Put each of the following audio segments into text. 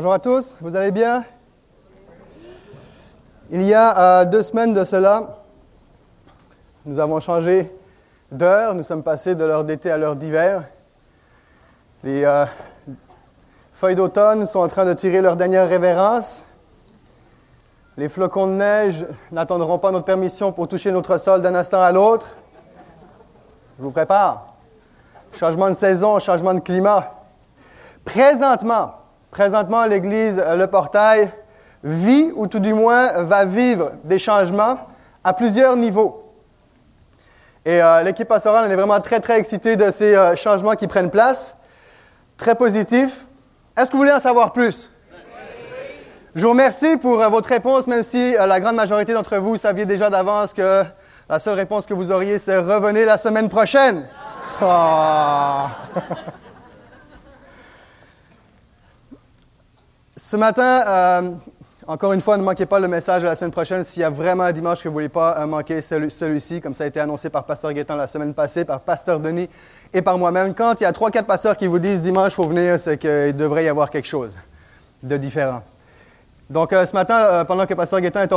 Bonjour à tous, vous allez bien? Il y a euh, deux semaines de cela, nous avons changé d'heure, nous sommes passés de l'heure d'été à l'heure d'hiver. Les euh, feuilles d'automne sont en train de tirer leur dernière révérence. Les flocons de neige n'attendront pas notre permission pour toucher notre sol d'un instant à l'autre. Je vous prépare. Changement de saison, changement de climat. Présentement, présentement, l'Église Le Portail vit, ou tout du moins va vivre des changements à plusieurs niveaux. Et euh, l'équipe pastorale, est vraiment très, très excitée de ces euh, changements qui prennent place. Très positif. Est-ce que vous voulez en savoir plus? Je vous remercie pour euh, votre réponse, même si la grande majorité d'entre vous saviez déjà d'avance que la seule réponse que vous auriez, c'est revenez la semaine prochaine. Ah. Ce matin, euh, encore une fois, ne manquez pas le message de la semaine prochaine. S'il y a vraiment un dimanche que vous ne voulez pas euh, manquer celui-ci, comme ça a été annoncé par Pasteur Guétan la semaine passée, par Pasteur Denis et par moi-même. Quand il y a trois, quatre pasteurs qui vous disent dimanche, il faut venir, c'est qu'il devrait y avoir quelque chose de différent. Donc, euh, ce matin, pendant que Pasteur Guétan est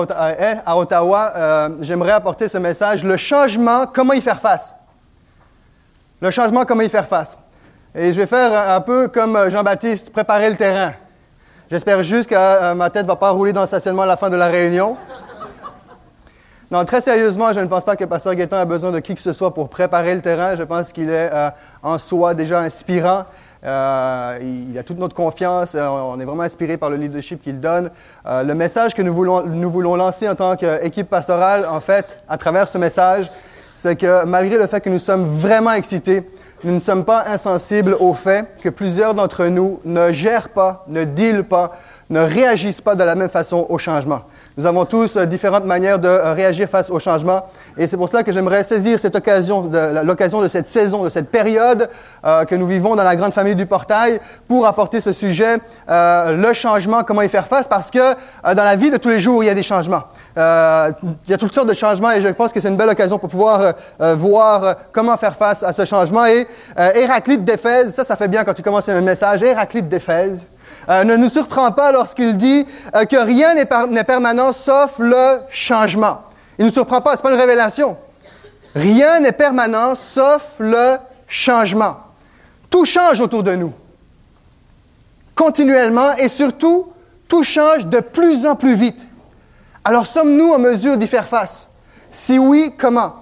à Ottawa, j'aimerais apporter ce message, le changement, comment y faire face? Le changement, comment y faire face? Et je vais faire un peu comme Jean-Baptiste, préparer le terrain. J'espère juste que euh, ma tête ne va pas rouler dans le stationnement à la fin de la réunion. Non, très sérieusement, je ne pense pas que Pasteur Guétin a besoin de qui que ce soit pour préparer le terrain. Je pense qu'il est euh, en soi déjà inspirant. Euh, il a toute notre confiance. on est vraiment inspiré par le leadership qu'il donne. le message que nous voulons, nous voulons lancer en tant qu'équipe pastorale, en fait, à travers ce message, c'est que malgré le fait que nous sommes vraiment excités, nous ne sommes pas insensibles au fait que plusieurs d'entre nous ne gèrent pas, ne dealent pas, ne réagissent pas de la même façon au changement. Nous avons tous euh, différentes manières de euh, réagir face au changement. Et c'est pour cela que j'aimerais saisir cette occasion, l'occasion de cette saison, de cette période euh, que nous vivons dans la grande famille du portail pour apporter ce sujet, le changement, comment y faire face, parce que dans la vie de tous les jours, il y a des changements. il y a toutes sortes de changements et je pense que c'est une belle occasion pour pouvoir voir comment faire face à ce changement. Et Héraclite d'Éphèse, ça, ça fait bien quand tu commences un message, Héraclite d'Éphèse, euh, ne nous surprend pas lorsqu'il dit euh, que rien n'est permanent sauf le changement. Il ne nous surprend pas, ce n'est pas une révélation. Rien n'est permanent sauf le changement. Tout change autour de nous, continuellement, et surtout, tout change de plus en plus vite. Alors sommes-nous en mesure d'y faire face? Si oui, comment?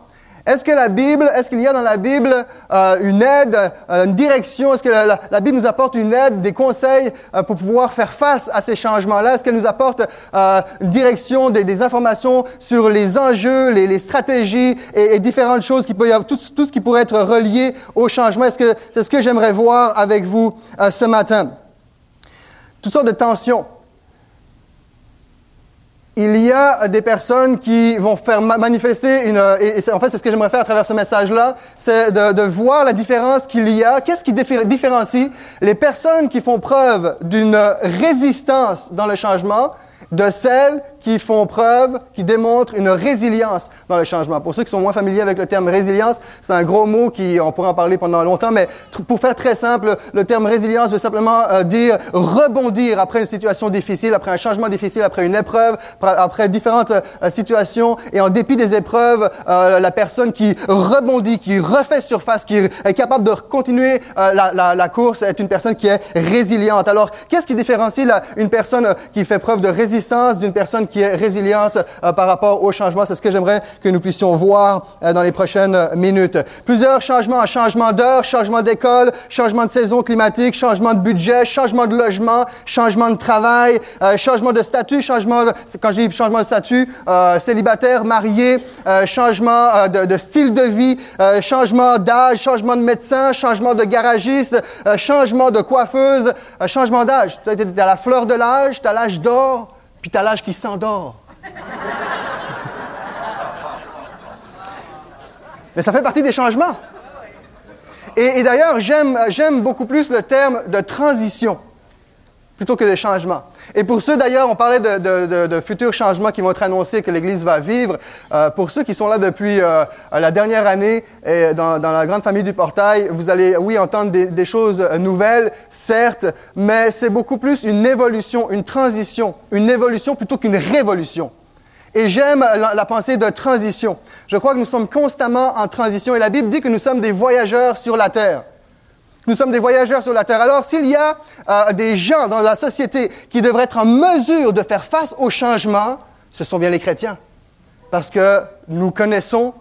Est-ce que la Bible, est-ce qu'il y a dans la Bible euh, une aide, euh, une direction? Est-ce que la, Bible nous apporte une aide, des conseils euh, pour pouvoir faire face à ces changements-là? Est-ce qu'elle nous apporte une direction, des, informations sur les enjeux, les, stratégies et, différentes choses qui peuvent, tout, tout ce qui pourrait être relié au changement? Est-ce que c'est ce que j'aimerais voir avec vous ce matin? Toutes sortes de tensions il y a des personnes qui vont faire manifester une... Et, en fait, c'est ce que j'aimerais faire à travers ce message-là, c'est de, voir la différence qu'il y a. Qu'est-ce qui différencie les personnes qui font preuve d'une résistance dans le changement de celles qui font preuve, qui démontrent une résilience dans le changement. Pour ceux qui sont moins familiers avec le terme résilience, c'est un gros mot qui, on pourrait en parler pendant longtemps, mais pour faire très simple, le terme résilience veut simplement euh, dire rebondir après une situation difficile, après un changement difficile, après une épreuve, après différentes euh, situations, et en dépit des épreuves, euh, la personne qui rebondit, qui refait surface, qui est capable de continuer la, course, est une personne qui est résiliente. Alors, qu'est-ce qui différencie une personne qui fait preuve de résistance d'une personne qui est résiliente euh, par rapport au changement. C'est ce que j'aimerais que nous puissions voir euh, dans les prochaines minutes. Plusieurs changements, changement d'heure, changement d'école, changement de saison climatique, changement de budget, changement de logement, changement de travail, euh, changement de statut, changement, de, quand je dis changement de statut, célibataire, marié, changement de, de, style de vie, changement d'âge, changement de médecin, changement de garagiste, changement de coiffeuse, changement d'âge. Tu as la fleur de l'âge, tu as l'âge d'or, puis t'as l'âge qui s'endort. Mais ça fait partie des changements. Et, d'ailleurs, j'aime, j'aime beaucoup plus le terme de transition. Plutôt que des changements. Et pour ceux d'ailleurs, on parlait de, futurs changements qui vont être annoncés que l'Église va vivre. Euh, pour ceux qui sont là depuis euh, la dernière année dans, la grande famille du portail, vous allez, oui, entendre des, choses nouvelles, certes, mais c'est beaucoup plus une évolution, une transition, une évolution plutôt qu'une révolution. Et j'aime la, pensée de transition. Je crois que nous sommes constamment en transition et la Bible dit que nous sommes des voyageurs sur la terre. Nous sommes des voyageurs sur la terre. Alors, s'il y a euh, des gens dans la société qui devraient être en mesure de faire face au changement, ce sont bien les chrétiens. Parce que nous connaissons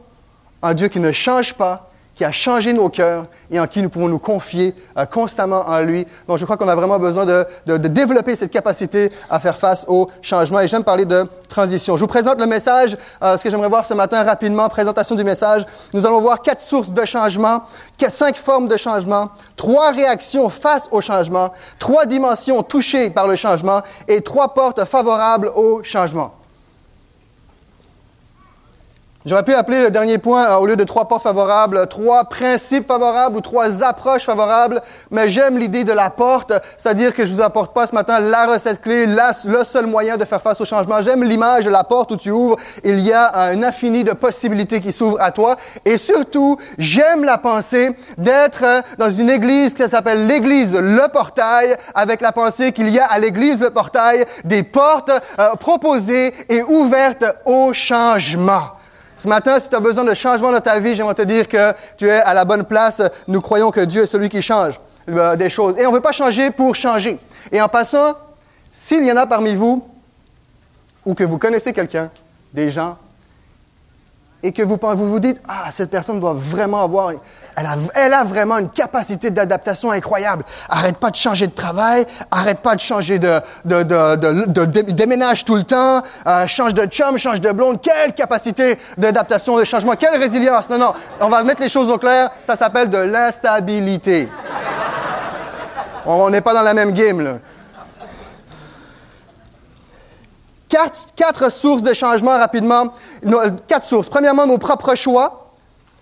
un Dieu qui ne change pas, qui a changé nos cœurs et en qui nous pouvons nous confier euh, constamment en lui. Donc, je crois qu'on a vraiment besoin de, développer cette capacité à faire face au changement. Et j'aime parler de transition. Je vous présente le message, euh, ce que j'aimerais voir ce matin rapidement, présentation du message. Nous allons voir quatre sources de changement, cinq formes de changement, trois réactions face au changement, trois dimensions touchées par le changement et trois portes favorables au changement. J'aurais pu appeler le dernier point, euh, au lieu de trois portes favorables, trois principes favorables ou trois approches favorables, mais j'aime l'idée de la porte, c'est-à-dire que je vous apporte pas ce matin la recette clé, le seul moyen de faire face au changement. J'aime l'image de la porte où tu ouvres, il y a un infini de possibilités qui s'ouvrent à toi, et surtout, j'aime la pensée d'être euh, dans une église qui s'appelle l'église Le Portail, avec la pensée qu'il y a à l'église Le Portail des portes euh, proposées et ouvertes au changement. Ce matin, si tu as besoin de changement dans ta vie, j'aimerais te dire que tu es à la bonne place. Nous croyons que Dieu est celui qui change euh, des choses. Et on ne veut pas changer pour changer. Et en passant, s'il y en a parmi vous, ou que vous connaissez quelqu'un, des gens et que vous, vous vous dites, ah, cette personne doit vraiment avoir, elle a, vraiment une capacité d'adaptation incroyable. Arrête pas de changer de travail, arrête pas de changer de, déménage tout le temps, euh, change de chum, change de blonde. Quelle capacité d'adaptation, de changement, quelle résilience. Non, non, on va mettre les choses au clair, ça s'appelle de l'instabilité. On n'est pas dans la même game, là. Quatre, sources de changement rapidement. Quatre sources. Premièrement, nos propres choix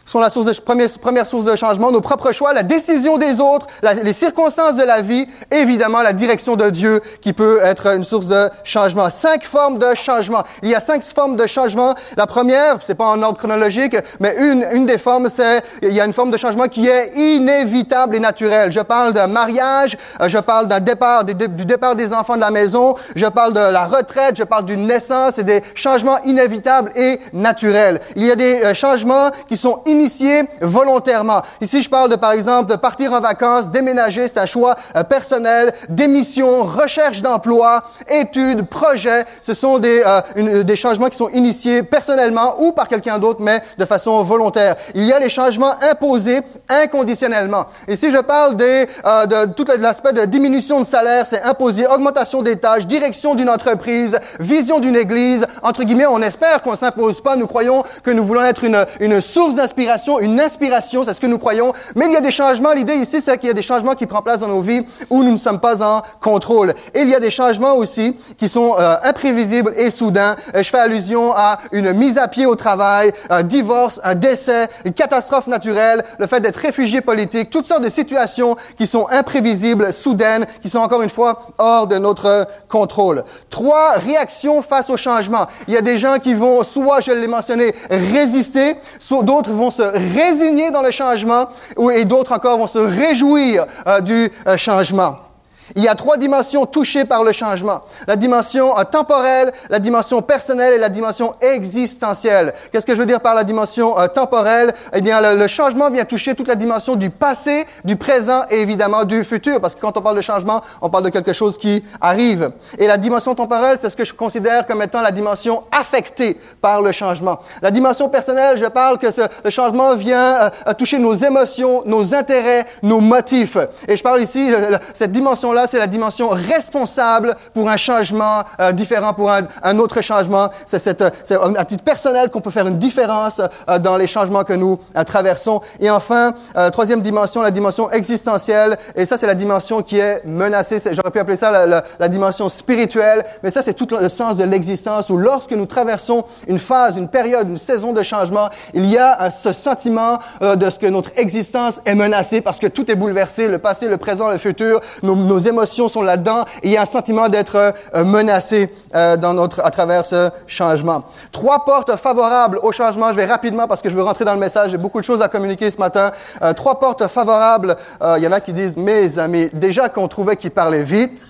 sont la source première, première, source de changement, nos propres choix, la décision des autres, les circonstances de la vie, et évidemment la direction de Dieu qui peut être une source de changement. Cinq formes de changement. Il y a cinq formes de changement. La première, c'est pas en ordre chronologique, mais une, une des formes, c'est il y a une forme de changement qui est inévitable et naturelle. Je parle d'un mariage, euh, je parle d'un départ, du départ des enfants de la maison, je parle de la retraite, je parle d'une naissance et des changements inévitables et naturels. Il y a des euh, changements qui sont inévitables initié volontairement. Ici, je parle de, par exemple, de partir en vacances, déménager, c'est un choix euh, personnel, démission, recherche d'emploi, études, projets. Ce sont des, euh, des changements qui sont initiés personnellement ou par quelqu'un d'autre, mais de façon volontaire. Il y a les changements imposés inconditionnellement. Ici, je parle des, euh, de tout l'aspect de diminution de salaire, c'est imposé, augmentation des tâches, direction d'une entreprise, vision d'une église. Entre guillemets, on espère qu'on s'impose pas. Nous croyons que nous voulons être une, une source d'inspiration une inspiration, c'est ce que nous croyons. Mais il y a des changements. L'idée ici, c'est qu'il y a des changements qui prennent place dans nos vies où nous ne sommes pas en contrôle. Et il y a des changements aussi qui sont euh, imprévisibles et soudains. Euh, je fais allusion à une mise à pied au travail, un divorce, un décès, une catastrophe naturelle, le fait d'être réfugié politique, toutes sortes de situations qui sont imprévisibles, soudaines, qui sont encore une fois hors de notre contrôle. Trois réactions face au changement. Il y a des gens qui vont, soit, je l'ai mentionné, résister, d'autres vont se résigner dans le changement et d'autres encore vont se réjouir euh, du euh, changement. Il y a trois dimensions touchées par le changement. La dimension euh, temporelle, la dimension personnelle et la dimension existentielle. Qu'est-ce que je veux dire par la dimension euh, temporelle? Eh bien, le, changement vient toucher toute la dimension du passé, du présent et évidemment du futur. Parce que quand on parle de changement, on parle de quelque chose qui arrive. Et la dimension temporelle, c'est ce que je considère comme étant la dimension affectée par le changement. La dimension personnelle, je parle que le changement vient euh, toucher nos émotions, nos intérêts, nos motifs. Et je parle ici, cette dimension c'est la dimension responsable pour un changement euh, différent, pour un, autre changement. C'est cette, à titre personnel qu'on peut faire une différence euh, dans les changements que nous euh, traversons. Et enfin, troisième dimension, la dimension existentielle. Et ça, c'est la dimension qui est menacée. J'aurais pu appeler ça la, la, dimension spirituelle, mais ça, c'est tout le sens de l'existence où lorsque nous traversons une phase, une période, une saison de changement, il y a ce sentiment de ce que notre existence est menacée parce que tout est bouleversé, le passé, le présent, le futur, nos, nos émotions sont là-dedans et il y a un sentiment d'être euh, menacé euh, dans notre, à travers ce changement. Trois portes favorables au changement. Je vais rapidement parce que je veux rentrer dans le message. J'ai beaucoup de choses à communiquer ce matin. Euh, trois portes favorables. Il y en a qui disent, mes amis, déjà qu'on trouvait qu'il parlait vite.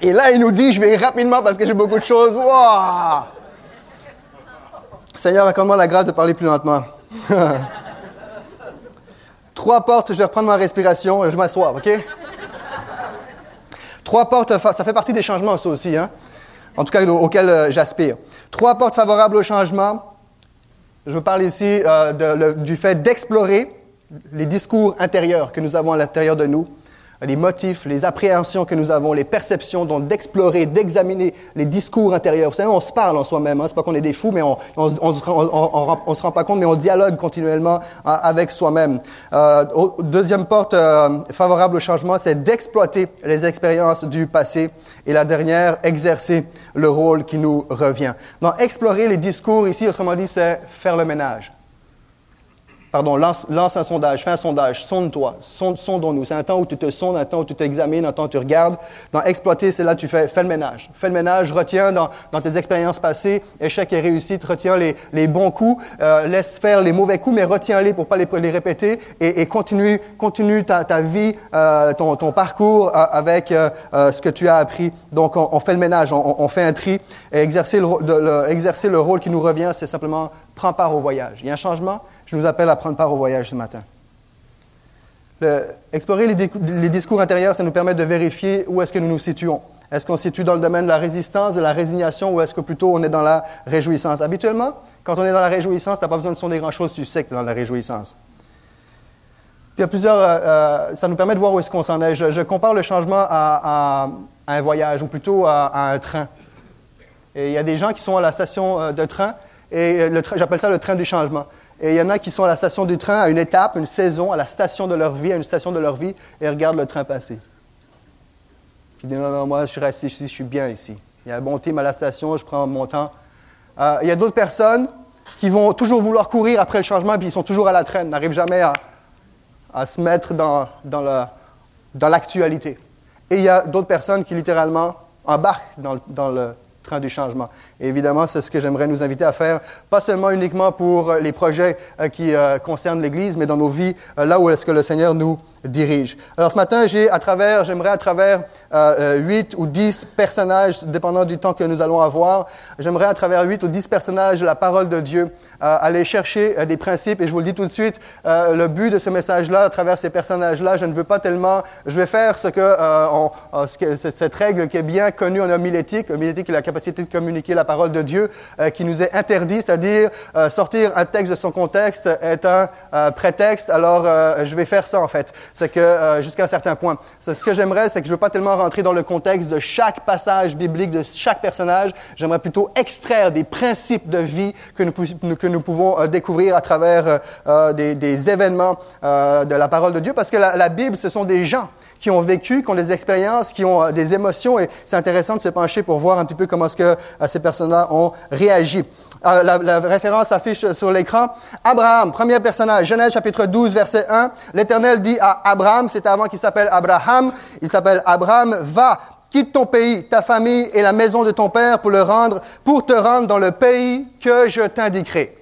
Et là, il nous dit, je vais rapidement parce que j'ai beaucoup de choses. Wow! Seigneur, accorde-moi la grâce de parler plus lentement. Trois portes, je vais reprendre ma respiration, je m'assois, OK? Trois portes, ça fait partie des changements, ça aussi, hein? en tout cas auxquels euh, j'aspire. Trois portes favorables au changement. Je parle ici euh, du fait d'explorer les discours intérieurs que nous avons à l'intérieur de nous les motifs, les appréhensions que nous avons, les perceptions, donc d'explorer, d'examiner les discours intérieurs. Vous savez, on se parle en soi-même, hein? c'est pas qu'on est des fous, mais on, se rend pas compte, mais on dialogue continuellement hein, avec soi-même. Euh, deuxième porte euh, favorable au changement, c'est d'exploiter les expériences du passé. Et la dernière, exercer le rôle qui nous revient. Donc, explorer les discours ici, autrement dit, c'est faire le ménage. Pardon, lance, un sondage, fais un sondage, sonde-toi, sondons-nous. C'est un temps où tu te sondes, un temps où tu t'examines, un temps où tu regardes. Dans exploiter, c'est là où tu fais, fais le ménage. Fais le ménage, retiens dans, tes expériences passées, échec et réussite, retiens les, bons coups, euh, laisse faire les mauvais coups, mais retiens-les pour pas les, répéter et, continue, continue ta, vie, euh, ton, parcours euh, avec ce que tu as appris. Donc, on, fait le ménage, on, fait un tri. Et exercer le, exercer le rôle qui nous revient, c'est simplement prends part au voyage. Il y a un changement, je vous appelle à prendre part au voyage ce matin. explorer les, discours intérieurs, ça nous permet de vérifier où est-ce que nous nous situons. Est-ce qu'on se situe dans le domaine de la résistance, de la résignation, ou est-ce que plutôt on est dans la réjouissance? Habituellement, quand on est dans la réjouissance, tu n'as pas besoin de sonder grand-chose, tu sais que tu es dans la réjouissance. Puis il y a plusieurs, euh, euh, ça nous permet de voir où est-ce qu'on s'en est. Je, compare le changement à, un voyage, ou plutôt à, un train. Et il y a des gens qui sont à la station euh, de train, et j'appelle ça le train du changement. Et il y en a qui sont à la station du train, à une étape, une saison, à la station de leur vie, à une station de leur vie, et regardent le train passer. Puis disent, non, non, moi, je reste ici, je suis bien ici. Il y a un bon team à la station, je prends mon temps. Euh, il y a d'autres personnes qui vont toujours vouloir courir après le changement, puis ils sont toujours à la traîne, n'arrivent jamais à, se mettre dans, dans l'actualité. et il y a d'autres personnes qui littéralement embarquent dans, le du changement. Et évidemment, c'est ce que j'aimerais nous inviter à faire, pas seulement uniquement pour les projets euh, qui euh, concernent l'Église, mais dans nos vies, euh, là où est-ce que le Seigneur nous dirige. Alors ce matin, j'ai à travers, j'aimerais à travers huit ou dix personnages, dépendant du temps que nous allons avoir, j'aimerais à travers huit ou dix personnages de la parole de Dieu aller chercher des principes. Et je vous le dis tout de suite, le but de ce message-là, à travers ces personnages-là, je ne veux pas tellement, je vais faire ce que, cette règle qui est bien connue en homilétique. Homilétique est la de communiquer la parole de Dieu euh, qui nous est interdit, c'est-à-dire euh, sortir un texte de son contexte est un euh, prétexte. Alors, je vais faire ça en fait. C'est que jusqu'à un certain point, ce que j'aimerais, c'est que je veux pas tellement rentrer dans le contexte de chaque passage biblique, de chaque personnage. J'aimerais plutôt extraire des principes de vie que nous, que nous pouvons découvrir à travers des, événements de la parole de Dieu, parce que la Bible, ce sont des gens qui ont vécu, qui ont des expériences, qui ont des émotions, et c'est intéressant de se pencher pour voir un petit peu comment est-ce que ces personnes-là ont réagi. Euh, la, référence s'affiche sur l'écran. Abraham, premier personnage, Genèse chapitre 12, verset 1. L'Éternel dit à Abraham, c'était avant qu'il s'appelle Abraham, il s'appelle Abraham, va, quitte ton pays, ta famille et la maison de ton père pour le rendre, pour te rendre dans le pays que je t'indiquerai.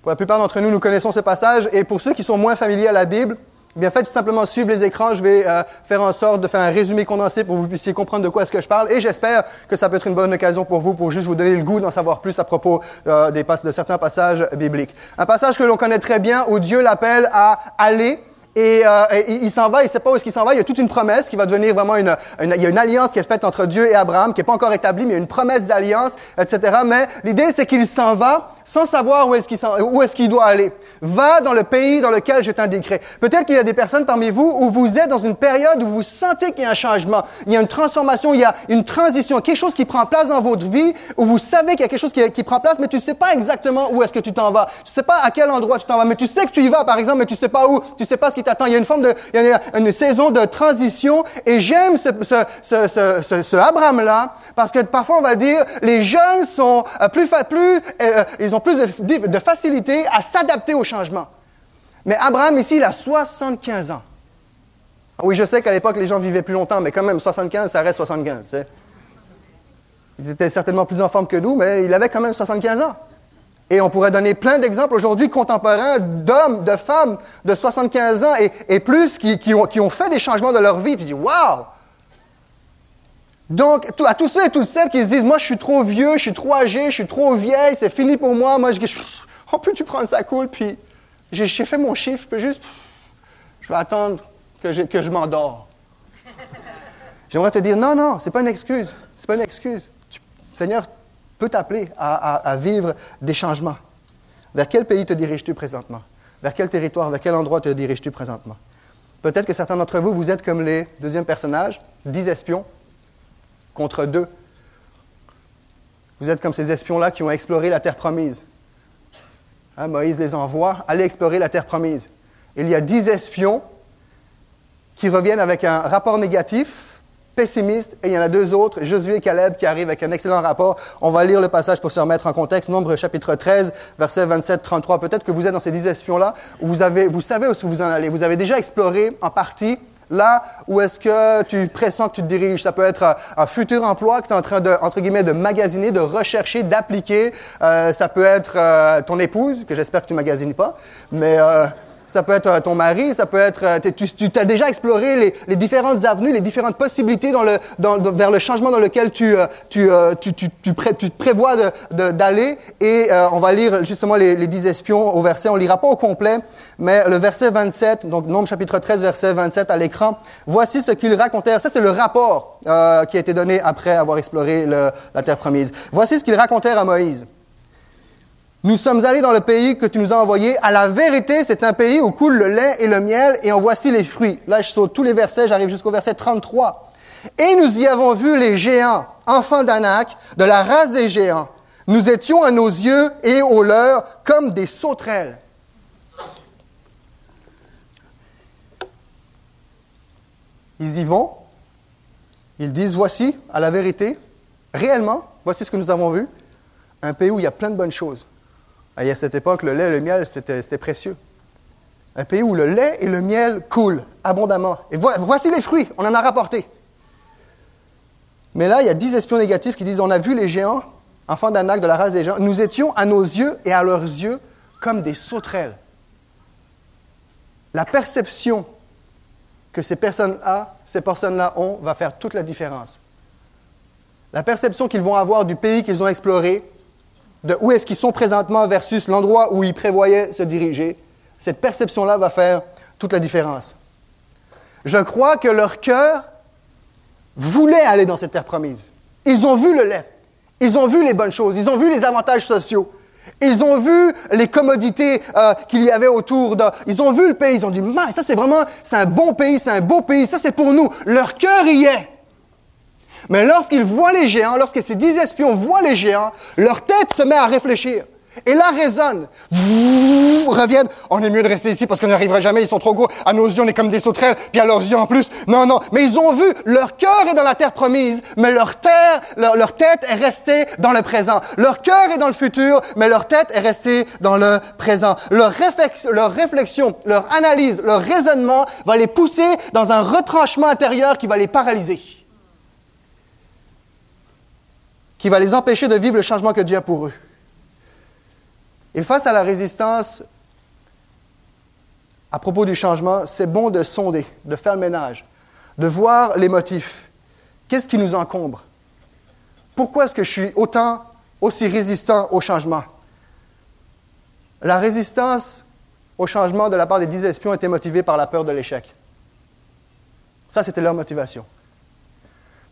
Pour la plupart d'entre nous, nous connaissons ce passage, et pour ceux qui sont moins familiers à la Bible, bien, faites simplement suivre les écrans. Je vais euh, faire en sorte de faire un résumé condensé pour que vous puissiez comprendre de quoi est-ce que je parle. Et j'espère que ça peut être une bonne occasion pour vous pour juste vous donner le goût d'en savoir plus à propos euh, des, de certains passages bibliques. Un passage que l'on connaît très bien où Dieu l'appelle à aller et, euh, il s'en va, il sait pas où est-ce qu'il s'en va. Il y a toute une promesse qui va devenir vraiment une, il y a une alliance qui est faite entre Dieu et Abraham, qui est pas encore établie, mais il y a une promesse d'alliance, etc. Mais l'idée, c'est qu'il s'en va sans savoir où est-ce qu'il où est-ce qu'il doit aller. Va dans le pays dans lequel je t'indiquerai. Peut-être qu'il y a des personnes parmi vous où vous êtes dans une période où vous sentez qu'il y a un changement, il y a une transformation, il y a une transition, quelque chose qui prend place dans votre vie, où vous savez qu'il y a quelque chose qui, qui prend place, mais tu sais pas exactement où est-ce que tu t'en vas. Tu sais pas à quel endroit tu t'en vas, mais tu sais que tu y vas, par exemple, mais tu sais pas où, tu sais pas ce qui il y a une forme de, une, saison de transition. Et j'aime ce, ce, ce, ce, Abraham-là parce que parfois on va dire les jeunes sont euh, plus, plus euh, ils ont plus de, de facilité à s'adapter au changement. Mais Abraham, ici, il a 75 ans. Ah oui, je sais qu'à l'époque, les gens vivaient plus longtemps, mais quand même, 75, ça reste 75. Ils étaient certainement plus en forme que nous, mais il avait quand même 75 ans. Et on pourrait donner plein d'exemples aujourd'hui contemporains d'hommes, de femmes de 75 ans et, plus qui, ont, fait des changements de leur vie. Tu dis, waouh! Donc, à tous ceux et toutes celles qui se disent, moi, je suis trop vieux, je suis trop âgé, je suis trop vieille, c'est fini pour moi. Moi, je dis, on peut-tu prendre ça cool, puis j'ai fait mon chiffre, puis juste, je vais attendre que je, que je m'endors. J'aimerais te dire, non, non, c'est pas une excuse. C'est pas une excuse. Seigneur peut t'appeler à, vivre des changements. Vers quel pays te diriges-tu présentement? Vers quel territoire, vers quel endroit te diriges-tu présentement? Peut-être que certains d'entre vous, vous êtes comme les deuxièmes personnages, dix espions contre deux. Vous êtes comme ces espions-là qui ont exploré la terre promise. Hein, Moïse les envoie, allez explorer la terre promise. Il y a dix espions qui reviennent avec un rapport négatif pessimiste, et il y en a deux autres, Josué et Caleb, qui arrivent avec un excellent rapport. On va lire le passage pour se remettre en contexte. Nombre chapitre 13, verset 27-33. Peut-être que vous êtes dans ces dix espions-là, où vous, vous savez où vous en allez. Vous avez déjà exploré en partie là où est-ce que tu pressens que tu te diriges. Ça peut être un, futur emploi que tu es en train de, entre guillemets, de magasiner, de rechercher, d'appliquer. Euh, ça peut être euh, ton épouse, que j'espère que tu magasines pas, mais... Euh, ça peut être euh, ton mari, ça peut être... Euh, tu, tu as déjà exploré les, différentes avenues, les différentes possibilités dans le, vers le changement dans lequel tu, euh, tu, tu, tu, tu, te prévois d'aller. Et on va lire justement les, les dix espions au verset. On lira pas au complet, mais le verset 27, donc Nombre chapitre 13, verset 27 à l'écran. Voici ce qu'ils racontèrent. Ça, c'est le rapport qui a été donné après avoir exploré la terre promise. Voici ce qu'ils racontèrent à Moïse. Nous sommes allés dans le pays que tu nous as envoyé. À la vérité, c'est un pays où coule le lait et le miel, et en voici les fruits. Là, je saute tous les versets, j'arrive jusqu'au verset 33. Et nous y avons vu les géants, enfants d'Anak, de la race des géants. Nous étions à nos yeux et aux leurs comme des sauterelles. Ils y vont. Ils disent, voici, à la vérité, réellement, voici ce que nous avons vu, un pays où il y a plein de bonnes choses. Et à cette époque, le lait et le miel, c'était précieux. Un pays où le lait et le miel coulent abondamment. Et voici les fruits, on en a rapporté. Mais là, il y a dix espions négatifs qui disent On a vu les géants, enfants d'Anak, de la race des géants. Nous étions à nos yeux et à leurs yeux comme des sauterelles. La perception que ces personnes-là ces personnes-là ont va faire toute la différence. La perception qu'ils vont avoir du pays qu'ils ont exploré, de où est-ce qu'ils sont présentement versus l'endroit où ils prévoyaient se diriger, cette perception-là va faire toute la différence. Je crois que leur cœur voulait aller dans cette terre promise. Ils ont vu le lait, ils ont vu les bonnes choses, ils ont vu les avantages sociaux, ils ont vu les commodités euh, qu'il y avait autour. De, ils ont vu le pays, ils ont dit, ça c'est vraiment, c'est un bon pays, c'est un beau pays, ça c'est pour nous. Leur cœur y est. Mais lorsqu'ils voient les géants, lorsque ces dix espions voient les géants, leur tête se met à réfléchir. Et là résonne. Reviennent. On est mieux de rester ici parce qu'on n'y arrivera jamais. Ils sont trop gros. À nos yeux, on est comme des sauterelles. Puis à leurs yeux en plus. Non, non. Mais ils ont vu. Leur cœur est dans la terre promise. Mais leur terre, leur, tête est restée dans le présent. Leur cœur est dans le futur. Mais leur tête est restée dans le présent. Leur, leur réflexion, leur analyse, leur raisonnement va les pousser dans un retranchement intérieur qui va les paralyser qui va les empêcher de vivre le changement que Dieu a pour eux. Et face à la résistance à propos du changement, c'est bon de sonder, de faire le ménage, de voir les motifs. Qu'est-ce qui nous encombre? Pourquoi est-ce que je suis autant aussi résistant au changement? La résistance au changement de la part des dix espions était motivée par la peur de l'échec. Ça, c'était leur motivation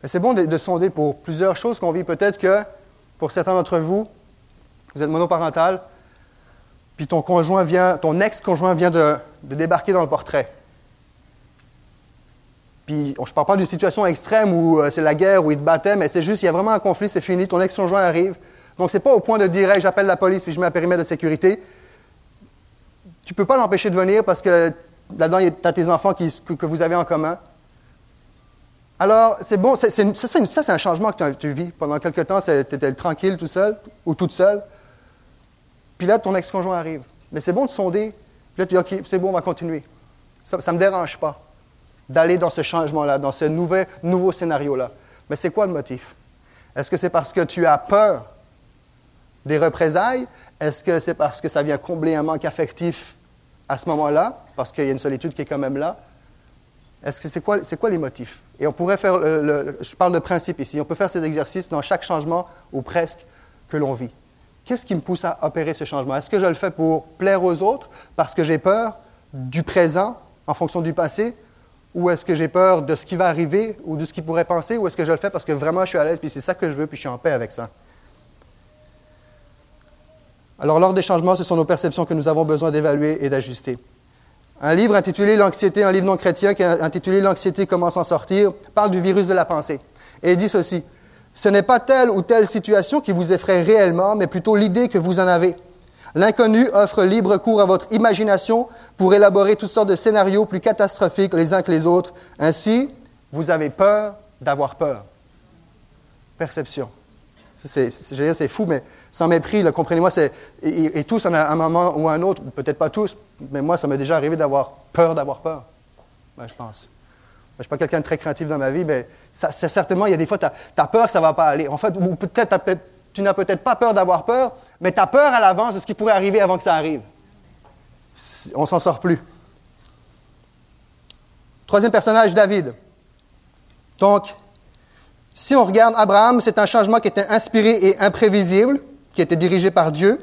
c'est bon de, sonder pour plusieurs choses qu'on vit. Peut-être que pour certains d'entre vous, vous êtes monoparental, puis ton conjoint vient, ton ex-conjoint vient de, débarquer dans le portrait. Puis, je ne parle pas d'une situation extrême où euh, c'est la guerre, où il te battait, mais c'est juste, il y a vraiment un conflit, c'est fini, ton ex-conjoint arrive. Donc, ce n'est pas au point de dire, j'appelle la police, puis je mets un périmètre de sécurité. Tu ne peux pas l'empêcher de venir parce que là-dedans, tu as tes enfants que vous avez en commun. Alors, c'est bon, ça, c'est un changement que tu, vis. Pendant quelque temps, tu étais tranquille tout seul ou toute seule. Puis là, ton ex-conjoint arrive. Mais c'est bon de sonder là, tu dis, OK, c'est bon, on va continuer. Ça ne me dérange pas d'aller dans ce changement-là, dans ce nouvel, nouveau scénario-là. Mais c'est quoi le motif? Est-ce que c'est parce que tu as peur des représailles? Est-ce que c'est parce que ça vient combler un manque affectif à ce moment-là, parce qu'il y a une solitude qui est quand même là? Est-ce que c'est quoi les motifs? Et on pourrait faire, je parle de principe ici, on peut faire cet exercice dans chaque changement, ou presque, que l'on vit. Qu'est-ce qui me pousse à opérer ce changement? Est-ce que je le fais pour plaire aux autres, parce que j'ai peur du présent en fonction du passé, ou est-ce que j'ai peur de ce qui va arriver ou de ce qu'ils pourraient penser, ou est-ce que je le fais parce que vraiment je suis à l'aise, puis c'est ça que je veux, puis je suis en paix avec ça? Alors, lors des changements, ce sont nos perceptions que nous avons besoin d'évaluer et d'ajuster. Un livre intitulé L'anxiété, un livre non chrétien qui est intitulé L'anxiété, comment s'en sortir, parle du virus de la pensée. Et il dit ceci Ce n'est pas telle ou telle situation qui vous effraie réellement, mais plutôt l'idée que vous en avez. L'inconnu offre libre cours à votre imagination pour élaborer toutes sortes de scénarios plus catastrophiques les uns que les autres. Ainsi, vous avez peur d'avoir peur. Perception. C'est fou, mais sans mépris, comprenez-moi, et, et, tous, en un moment ou un autre, peut-être pas tous, mais moi, ça m'est déjà arrivé d'avoir peur d'avoir peur. Ben, je pense. Ben, je ne suis pas quelqu'un de très créatif dans ma vie, mais ça, certainement, il y a des fois, tu as, peur que ça ne va pas aller. En fait, ou peut-être tu n'as peut-être pas peur d'avoir peur, mais tu as peur à l'avance de ce qui pourrait arriver avant que ça arrive. On s'en sort plus. Troisième personnage, David. Donc, si on regarde Abraham, c'est un changement qui était inspiré et imprévisible, qui était dirigé par Dieu.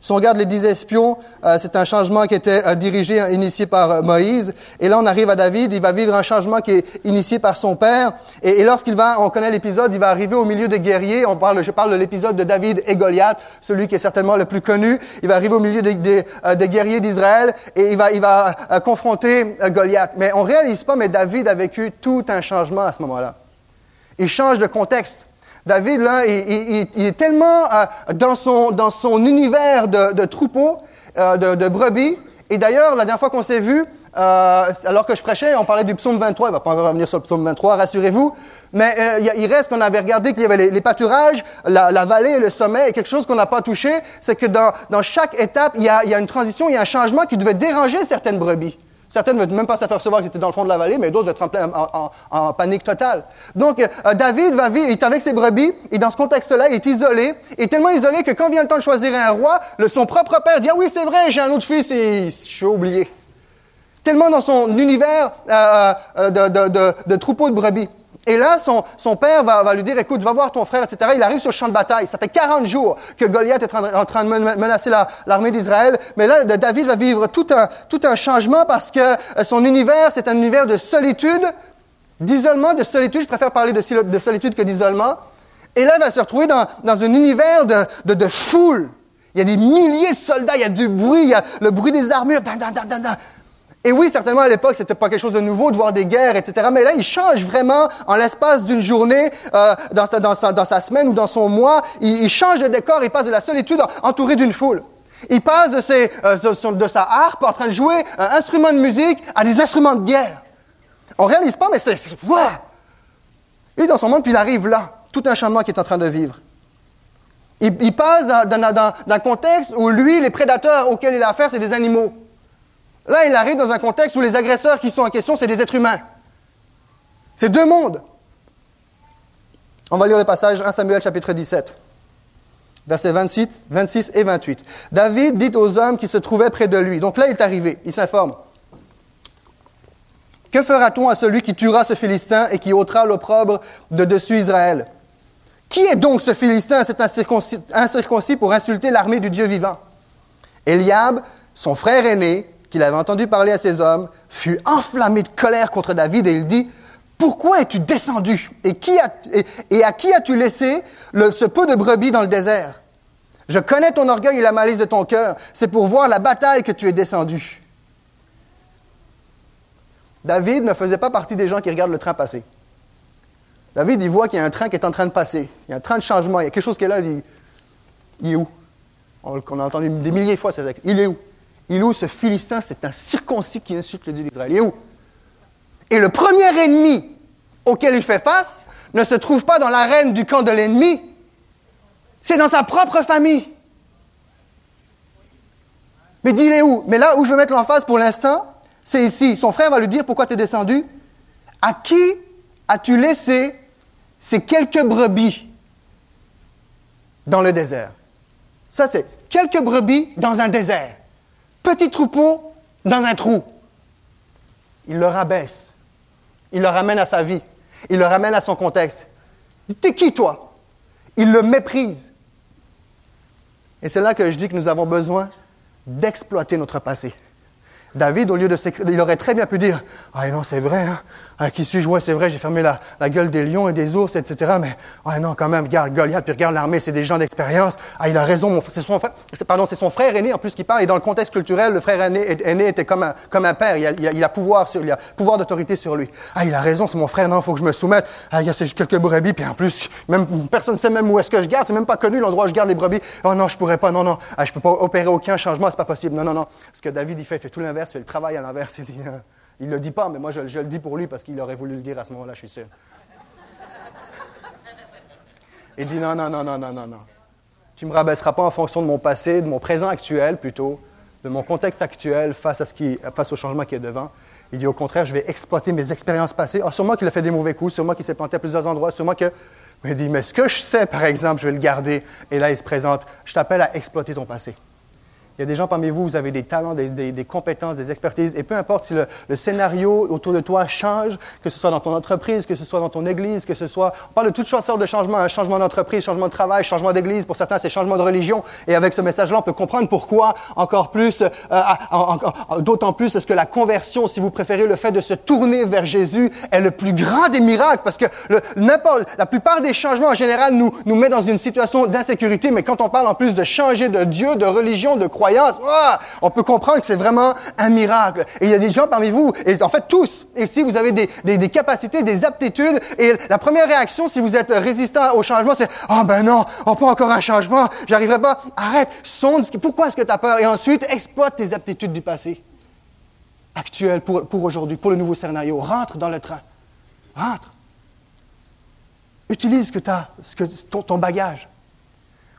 Si on regarde les dix espions, euh, c'est un changement qui était euh, dirigé, initié par euh, Moïse. Et là, on arrive à David, il va vivre un changement qui est initié par son père. Et, lorsqu'il va, on connaît l'épisode, il va arriver au milieu des guerriers. On parle, je parle de l'épisode de David et Goliath, celui qui est certainement le plus connu. Il va arriver au milieu des, des, guerriers d'Israël et il va, il va confronter Goliath. Mais on réalise pas, mais David a vécu tout un changement à ce moment-là. Il change de contexte. David, là, il, est tellement euh, dans, son, dans son univers de, de troupeaux, euh, de, brebis. Et d'ailleurs, la dernière fois qu'on s'est vu, euh, alors que je prêchais, on parlait du psaume 23. Il ne va pas revenir sur le psaume 23, rassurez-vous. Mais il reste qu'on avait regardé qu'il y avait les, pâturages, la, vallée, le sommet. Et quelque chose qu'on n'a pas touché, c'est que dans, dans, chaque étape, il y a une transition, il y a un changement qui devait déranger certaines brebis. Certaines ne veulent même pas s'apercevoir qu'ils étaient dans le fond de la vallée, mais d'autres vont être en, en, panique totale. Donc, euh, David va vivre, il est avec ses brebis, et dans ce contexte-là, il est isolé, il est tellement isolé que quand vient le temps de choisir un roi, son propre père dit, ah oui, c'est vrai, j'ai un autre fils et je suis oublié. Tellement dans son univers euh, euh, de, de, de, de troupeau de brebis. Et là, son, son père va, va, lui dire, écoute, va voir ton frère, etc. Il arrive sur le champ de bataille. Ça fait 40 jours que Goliath est en, train de menacer l'armée d'Israël. Mais là, David va vivre tout un, tout un changement parce que euh, son univers, c'est un univers de solitude, d'isolement, de solitude. Je préfère parler de, de solitude que d'isolement. Et là, il va se retrouver dans, dans un univers de, de, de, foule. Il y a des milliers de soldats, il y a du bruit, il y a le bruit des armures. Et oui, certainement à l'époque, c'était pas quelque chose de nouveau de voir des guerres, etc. Mais là, il change vraiment en l'espace d'une journée, euh, dans, sa, semaine ou dans son mois. Il, change de décor, il passe de la solitude entouré d'une foule. Il passe euh, de, sa harpe en train de jouer un instrument de musique à des instruments de guerre. On réalise pas, mais c'est... Wow! Et dans son monde, puis il arrive là. Tout un changement qu'il est en train de vivre. Il, il passe dans, un contexte où lui, les prédateurs auxquels il a affaire, c'est des animaux. Là, il arrive dans un contexte où les agresseurs qui sont en question, c'est des êtres humains. C'est deux mondes. On va lire le passage 1 Samuel chapitre 17, versets 26, 26 et 28. David dit aux hommes qui se trouvaient près de lui. Donc là, il est arrivé, il s'informe. Que fera-t-on à celui qui tuera ce Philistin et qui ôtera l'opprobre de dessus Israël? Qui est donc ce Philistin, cet incirconcis, incirconcis pour insulter l'armée du Dieu vivant Eliab, son frère aîné, qu'il avait entendu parler à ses hommes, fut enflammé de colère contre David et il dit, Pourquoi es-tu descendu et, à qui as-tu laissé ce peu de brebis dans le désert Je connais ton orgueil et la malice de ton cœur. C'est pour voir la bataille que tu es descendu. David ne faisait pas partie des gens qui regardent le train passer. David, il voit qu'il y a un train qui est en train de passer. Il y a un train de changement. Il y a quelque chose qui est là. Il, il est où? On, a entendu des milliers de fois ce texte. Il est où? Il est où ce Philistin? C'est un circoncis qui insulte le Dieu d'Israël. Il est où? Et le premier ennemi auquel il fait face ne se trouve pas dans l'arène du camp de l'ennemi, c'est dans sa propre famille. Mais dis, est où? Mais là où je veux mettre l'emphase pour l'instant, c'est ici. Son frère va lui dire pourquoi tu es descendu? À qui as-tu laissé ces quelques brebis dans le désert? Ça, c'est quelques brebis dans un désert. Petit troupeau dans un trou. Il le rabaisse. Il le ramène à sa vie. Il le ramène à son contexte. T'es qui, toi? Il le méprise. Et c'est là que je dis que nous avons besoin d'exploiter notre passé. David, au lieu de il aurait très bien pu dire Ah non, c'est vrai, hein? Ah, qui suis-je? Ouais, c'est vrai, j'ai fermé la, gueule des lions et des ours, etc. Mais, ah non, quand même, regarde Goliath, puis regarde l'armée, c'est des gens d'expérience. Ah, il a raison, c'est son frère, pardon, c'est son frère aîné en plus qui parle. Et dans le contexte culturel, le frère aîné, était comme un, père, il a, pouvoir d'autorité sur lui. Ah, il a raison, c'est mon frère, non, il faut que je me soumette. Ah, il y a quelques brebis, puis en plus, même, personne ne sait même où est-ce que je garde, c'est même pas connu l'endroit où je garde les brebis. Oh non, je pourrais pas, non, non, ah, je peux pas opérer aucun changement, c'est pas possible. Non, non, non. Ce que David, il fait, il fait tout l'inverse, il fait le travail à l'inverse. Il ne le dit pas, mais moi je, le dis pour lui parce qu'il aurait voulu le dire à ce moment-là, je suis sûr. Il dit non, non, non, non, non, non, non. Tu ne me rabaisseras pas en fonction de mon passé, de mon présent actuel plutôt, de mon contexte actuel face, à ce qui, face au changement qui est devant. Il dit au contraire, je vais exploiter mes expériences passées. Ah, sûrement qu'il a fait des mauvais coups, sûrement qu'il s'est planté à plusieurs endroits, sûrement que. Mais il dit, mais ce que je sais, par exemple, je vais le garder. Et là, il se présente. Je t'appelle à exploiter ton passé. Il y a des gens parmi vous, vous avez des talents, des, compétences, des expertises, et peu importe si le, scénario autour de toi change, que ce soit dans ton entreprise, que ce soit dans ton église, que ce soit... On parle de toutes sortes de changements, un hein. changement d'entreprise, changement de travail, changement d'église, pour certains c'est changement de religion, et avec ce message-là, on peut comprendre pourquoi, encore plus, euh, d'autant plus, est-ce que la conversion, si vous préférez, le fait de se tourner vers Jésus est le plus grand des miracles, parce que n'importe, la plupart des changements en général nous, nous met dans une situation d'insécurité, mais quand on parle en plus de changer de Dieu, de religion, de croyance, on peut comprendre que c'est vraiment un miracle. Et il y a des gens parmi vous, et en fait tous, ici, vous avez des, capacités, des aptitudes, et la première réaction, si vous êtes résistant au changement, c'est « Oh ben non, on pas encore un changement, j'arriverai pas. » Arrête, sonde, pourquoi est-ce que tu as peur? Et ensuite, exploite tes aptitudes du passé, actuelles pour, aujourd'hui, pour le nouveau scénario. Rentre dans le train. Rentre. Utilise ce que as, ton bagage.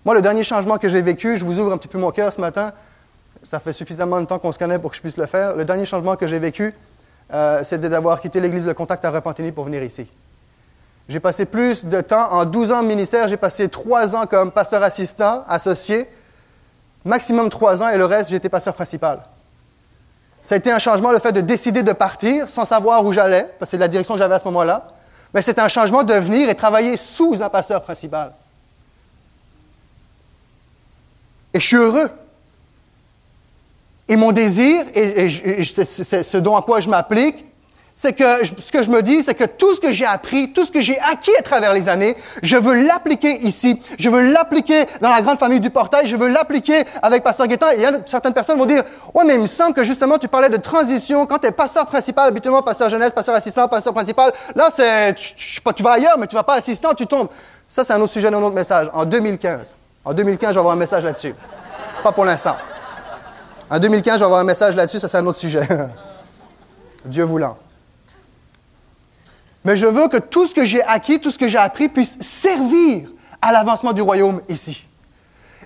Moi, le dernier changement que j'ai vécu, je vous ouvre un petit peu mon cœur ce matin, ça fait suffisamment de temps qu'on se connaît pour que je puisse le faire. Le dernier changement que j'ai vécu, euh, c'était d'avoir quitté l'Église de contact à Repentigny pour venir ici. J'ai passé plus de temps, en 12 ans de ministère, j'ai passé 3 ans comme pasteur assistant, associé, maximum 3 ans, et le reste, j'étais pasteur principal. Ça a été un changement, le fait de décider de partir sans savoir où j'allais, parce que c'est la direction que j'avais à ce moment-là. Mais c'est un changement de venir et travailler sous un pasteur principal. Et je suis heureux. Et mon désir, et, c'est ce dont à quoi je m'applique, c'est que ce que je me dis, c'est que tout ce que j'ai appris, tout ce que j'ai acquis à travers les années, je veux l'appliquer ici. Je veux l'appliquer dans la grande famille du portail. Je veux l'appliquer avec Pasteur Guettin. Et certaines personnes vont dire, ouais, mais il me semble que justement, tu parlais de transition. Quand tu es pasteur principal, habituellement, pasteur jeunesse, pasteur assistant, pasteur principal, là, c'est, tu, tu, tu vas ailleurs, mais tu vas pas assistant, tu tombes. Ça, c'est un autre sujet, un autre message. En 2015. En 2015, je vais avoir un message là-dessus. Pas pour l'instant. En 2015, je vais avoir un message là-dessus, ça c'est un autre sujet. Dieu voulant. Mais je veux que tout ce que j'ai acquis, tout ce que j'ai appris puisse servir à l'avancement du royaume ici.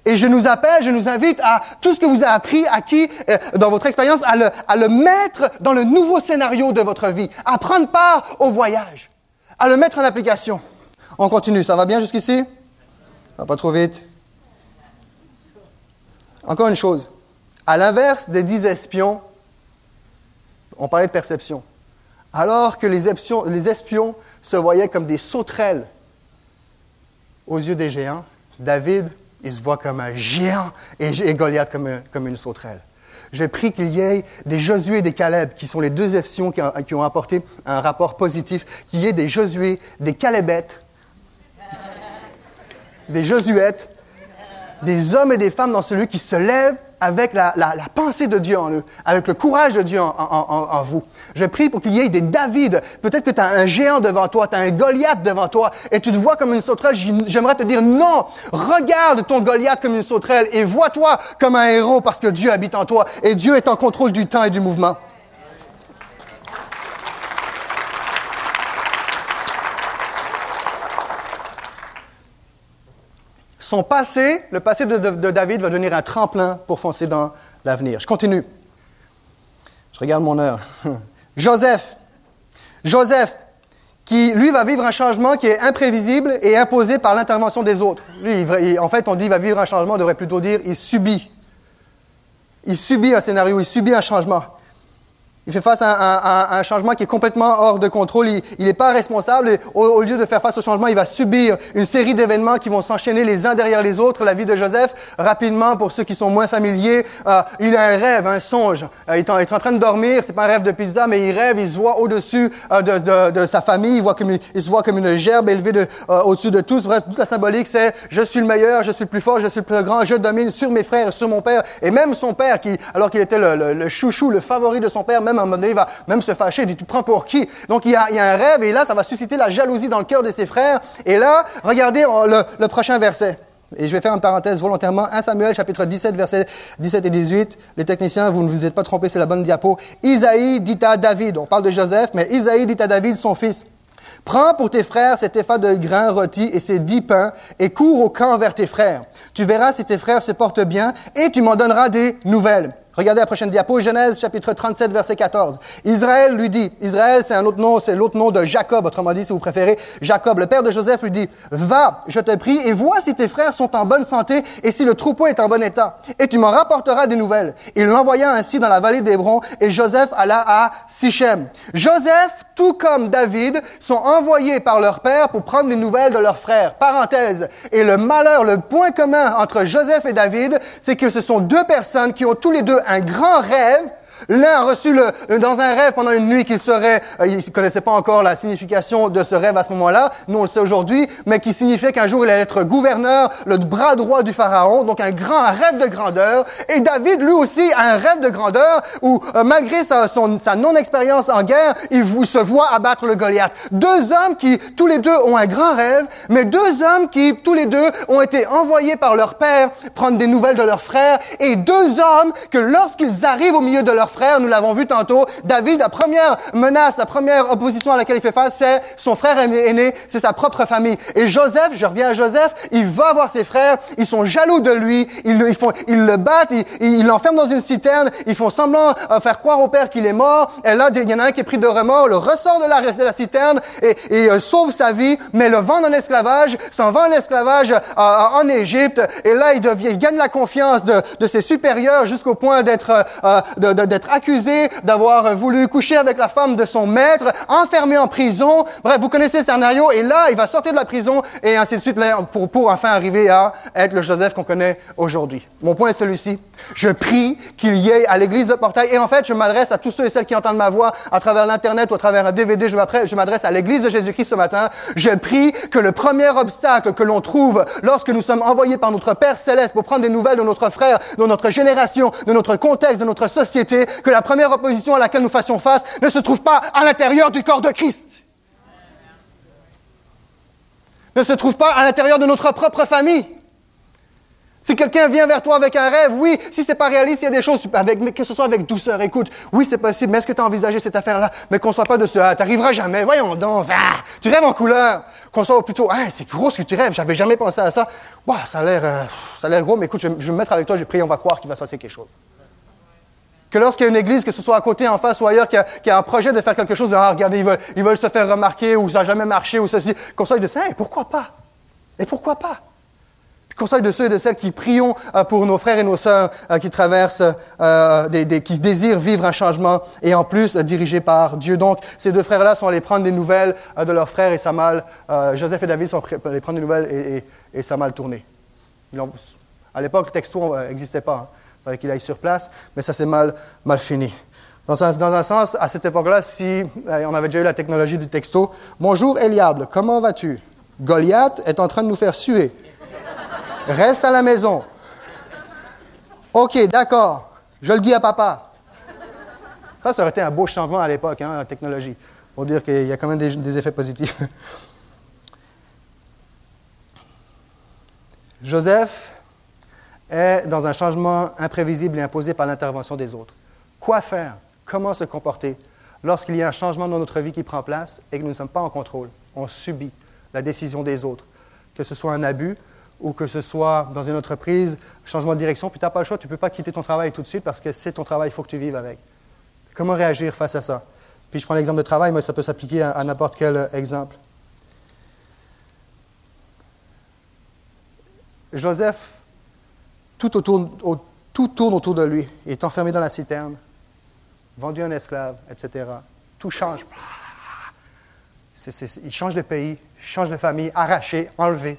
Et je nous appelle, je nous invite à tout ce que vous avez appris, acquis euh, dans votre expérience, à le, mettre dans le nouveau scénario de votre vie, à prendre part au voyage, à le mettre en application. On continue, ça va bien jusqu'ici? Ça va pas trop vite? Encore une chose. À l'inverse des dix espions, on parlait de perception. Alors que les espions, se voyaient comme des sauterelles aux yeux des géants, David, il se voit comme un géant et, Goliath comme, une sauterelle. J'ai pris qu'il y ait des Josué et des Caleb, qui sont les deux espions qui, ont apporté un rapport positif, qu'il y ait des Josué, des Calebettes, des Josuettes des hommes et des femmes dans celui qui se lèvent avec la, pensée de Dieu en eux, avec le courage de Dieu en, vous. Je prie pour qu'il y ait des David. Peut-être que tu as un géant devant toi, tu as un Goliath devant toi, et tu te vois comme une sauterelle. J'aimerais te dire non, regarde ton Goliath comme une sauterelle et vois-toi comme un héros parce que Dieu habite en toi et Dieu est en contrôle du temps et du mouvement. Son passé, le passé de, David va devenir un tremplin pour foncer dans l'avenir. Je continue. Je regarde mon heure. Joseph. Joseph, qui, lui, va vivre un changement qui est imprévisible et imposé par l'intervention des autres. Lui, en fait, on dit qu'il va vivre un changement, on devrait plutôt dire il subit. Il subit un scénario, il subit un changement. Il fait face à un, changement qui est complètement hors de contrôle. Il n'est pas responsable. Au, lieu de faire face au changement, il va subir une série d'événements qui vont s'enchaîner les uns derrière les autres. La vie de Joseph, rapidement, pour ceux qui sont moins familiers, euh, il a un rêve, un songe. Euh, il, est en, train de dormir. C'est pas un rêve de pizza, mais il rêve. Il se voit au-dessus euh, de, sa famille. Il, voit comme, se voit comme une gerbe élevée de, au-dessus de tous. Toute la symbolique, c'est je suis le meilleur, je suis le plus fort, je suis le plus grand, je domine sur mes frères, sur mon père. Et même son père, qui, alors qu'il était le, chouchou, le favori de son père, un moment donné, il va même se fâcher, il dit, tu prends pour qui? Donc il y, a, un rêve, et là, ça va susciter la jalousie dans le cœur de ses frères. Et là, regardez le, prochain verset. Et je vais faire une parenthèse volontairement. 1 Samuel, chapitre 17, versets 17 et 18. Les techniciens, vous ne vous êtes pas trompés, c'est la bonne diapo. Isaïe dit à David, on parle de Joseph, mais Isaïe dit à David, son fils, Prends pour tes frères cet effet de grain rôti et ces dix pains et cours au camp vers tes frères. Tu verras si tes frères se portent bien et tu m'en donneras des nouvelles. Regardez la prochaine diapo, Genèse chapitre 37, verset 14. Israël lui dit, Israël c'est un autre nom, c'est l'autre nom de Jacob, autrement dit si vous préférez, Jacob. Le père de Joseph lui dit, va, je te prie, et vois si tes frères sont en bonne santé et si le troupeau est en bon état. Et tu m'en rapporteras des nouvelles. Il l'envoya ainsi dans la vallée d'Hébron et Joseph alla à Sichem. Joseph, tout comme David, sont envoyés par leur père pour prendre des nouvelles de leurs frères. Parenthèse. Et le malheur, le point commun entre Joseph et David, c'est que ce sont deux personnes qui ont tous les deux un grand rêve L'un a reçu le, dans un rêve pendant une nuit qu'il serait, euh, il ne connaissait pas encore la signification de ce rêve à ce moment-là, nous on le sait aujourd'hui, mais qui signifiait qu'un jour il allait être gouverneur, le bras droit du pharaon, donc un grand rêve de grandeur. Et David, lui aussi, a un rêve de grandeur où, euh, malgré sa, non-expérience en guerre, il, se voit abattre le Goliath. Deux hommes qui, tous les deux, ont un grand rêve, mais deux hommes qui, tous les deux, ont été envoyés par leur père prendre des nouvelles de leurs frères, et deux hommes que lorsqu'ils arrivent au milieu de frère, nous l'avons vu tantôt. David, la première menace, la première opposition à laquelle il fait face, c'est son frère aîné, c'est sa propre famille. Et Joseph, je reviens à Joseph, il va voir ses frères, ils sont jaloux de lui, ils, le, battent, ils l'enferment dans une citerne, ils font semblant euh, faire croire au père qu'il est mort. Et là, il y en a un qui est pris de remords, le ressort de la, citerne et, euh, sauve sa vie, mais le vend en esclavage, s'en va en esclavage euh, en Égypte. Et là, il, gagne la confiance de ses supérieurs jusqu'au point d'être accusé d'avoir voulu coucher avec la femme de son maître, enfermé en prison. Bref, vous connaissez le scénario. Et là, il va sortir de la prison et ainsi de suite pour, pour enfin arriver à être le Joseph qu'on connaît aujourd'hui. Mon point est celui-ci. Je prie qu'il y ait à l'église de Portail. Et en fait, je m'adresse à tous ceux et celles qui entendent ma voix à travers l'Internet ou à travers un DVD. Je m'adresse à l'église de Jésus-Christ ce matin. Je prie que le premier obstacle que l'on trouve lorsque nous sommes envoyés par notre Père céleste pour prendre des nouvelles de notre frère, de notre génération, de notre contexte, de notre société, que la première opposition à laquelle nous fassions face ne se trouve pas à l'intérieur du corps de Christ. Ne se trouve pas à l'intérieur de notre propre famille. Si quelqu'un vient vers toi avec un rêve, oui, si c'est pas réaliste, il y a des choses, avec, que ce soit avec douceur, écoute, oui, c'est possible, mais est-ce que tu as envisagé cette affaire-là? Mais qu'on soit pas de ce, ah, t'arriveras jamais, voyons donc, ah, tu rêves en couleur. Qu'on soit plutôt, ah, c'est gros ce que tu rêves, j'avais jamais pensé à ça. Wow, ça a l'air, euh, ça a l'air gros, mais écoute, je, je vais me mettre avec toi, j'ai prié, on va croire qu'il va se passer quelque chose. Que lorsqu'il y a une église, que ce soit à côté, en face ou ailleurs, qui a, un projet de faire quelque chose, ah, regardez, ils veulent, se faire remarquer ou ça n'a jamais marché ou ceci, qu'on soit de ça, pourquoi pas? Et pourquoi pas? Conseil de ceux et de celles qui prions euh, pour nos frères et nos sœurs euh, qui traversent, euh, qui désirent vivre un changement et en plus dirigés par Dieu. Donc, ces deux frères-là sont allés prendre des nouvelles de leurs frères et ça mal. Joseph et David sont allés prendre des nouvelles et, et, ça a mal tourné. à l'époque, le texto n'existait pas. Hein fallait qu'il aille sur place, mais ça s'est mal, fini. Dans un, sens, à cette époque-là, si euh, on avait déjà eu la technologie du texto, Bonjour Eliable, comment vas-tu? Goliath est en train de nous faire suer. Reste à la maison. OK, d'accord, je le dis à papa. Ça, ça aurait été un beau changement à l'époque, hein, la technologie, pour dire qu'il y a quand même des effets positifs. Joseph est dans un changement imprévisible et imposé par l'intervention des autres. Quoi faire? Comment se comporter? Lorsqu'il y a un changement dans notre vie qui prend place et que nous ne sommes pas en contrôle? On subit la décision des autres, que ce soit un abus ou que ce soit dans une entreprise, changement de direction, puis tu n'as pas le choix, tu ne peux pas quitter ton travail tout de suite parce que c'est ton travail, il faut que tu vives avec. Comment réagir face à ça? Puis je prends l'exemple de travail, mais ça peut s'appliquer à, n'importe quel exemple. Joseph, tout, tourne autour de lui. Il est enfermé dans la citerne, vendu un esclave, etc. Tout change. il change de pays, change de famille, arraché, enlevé.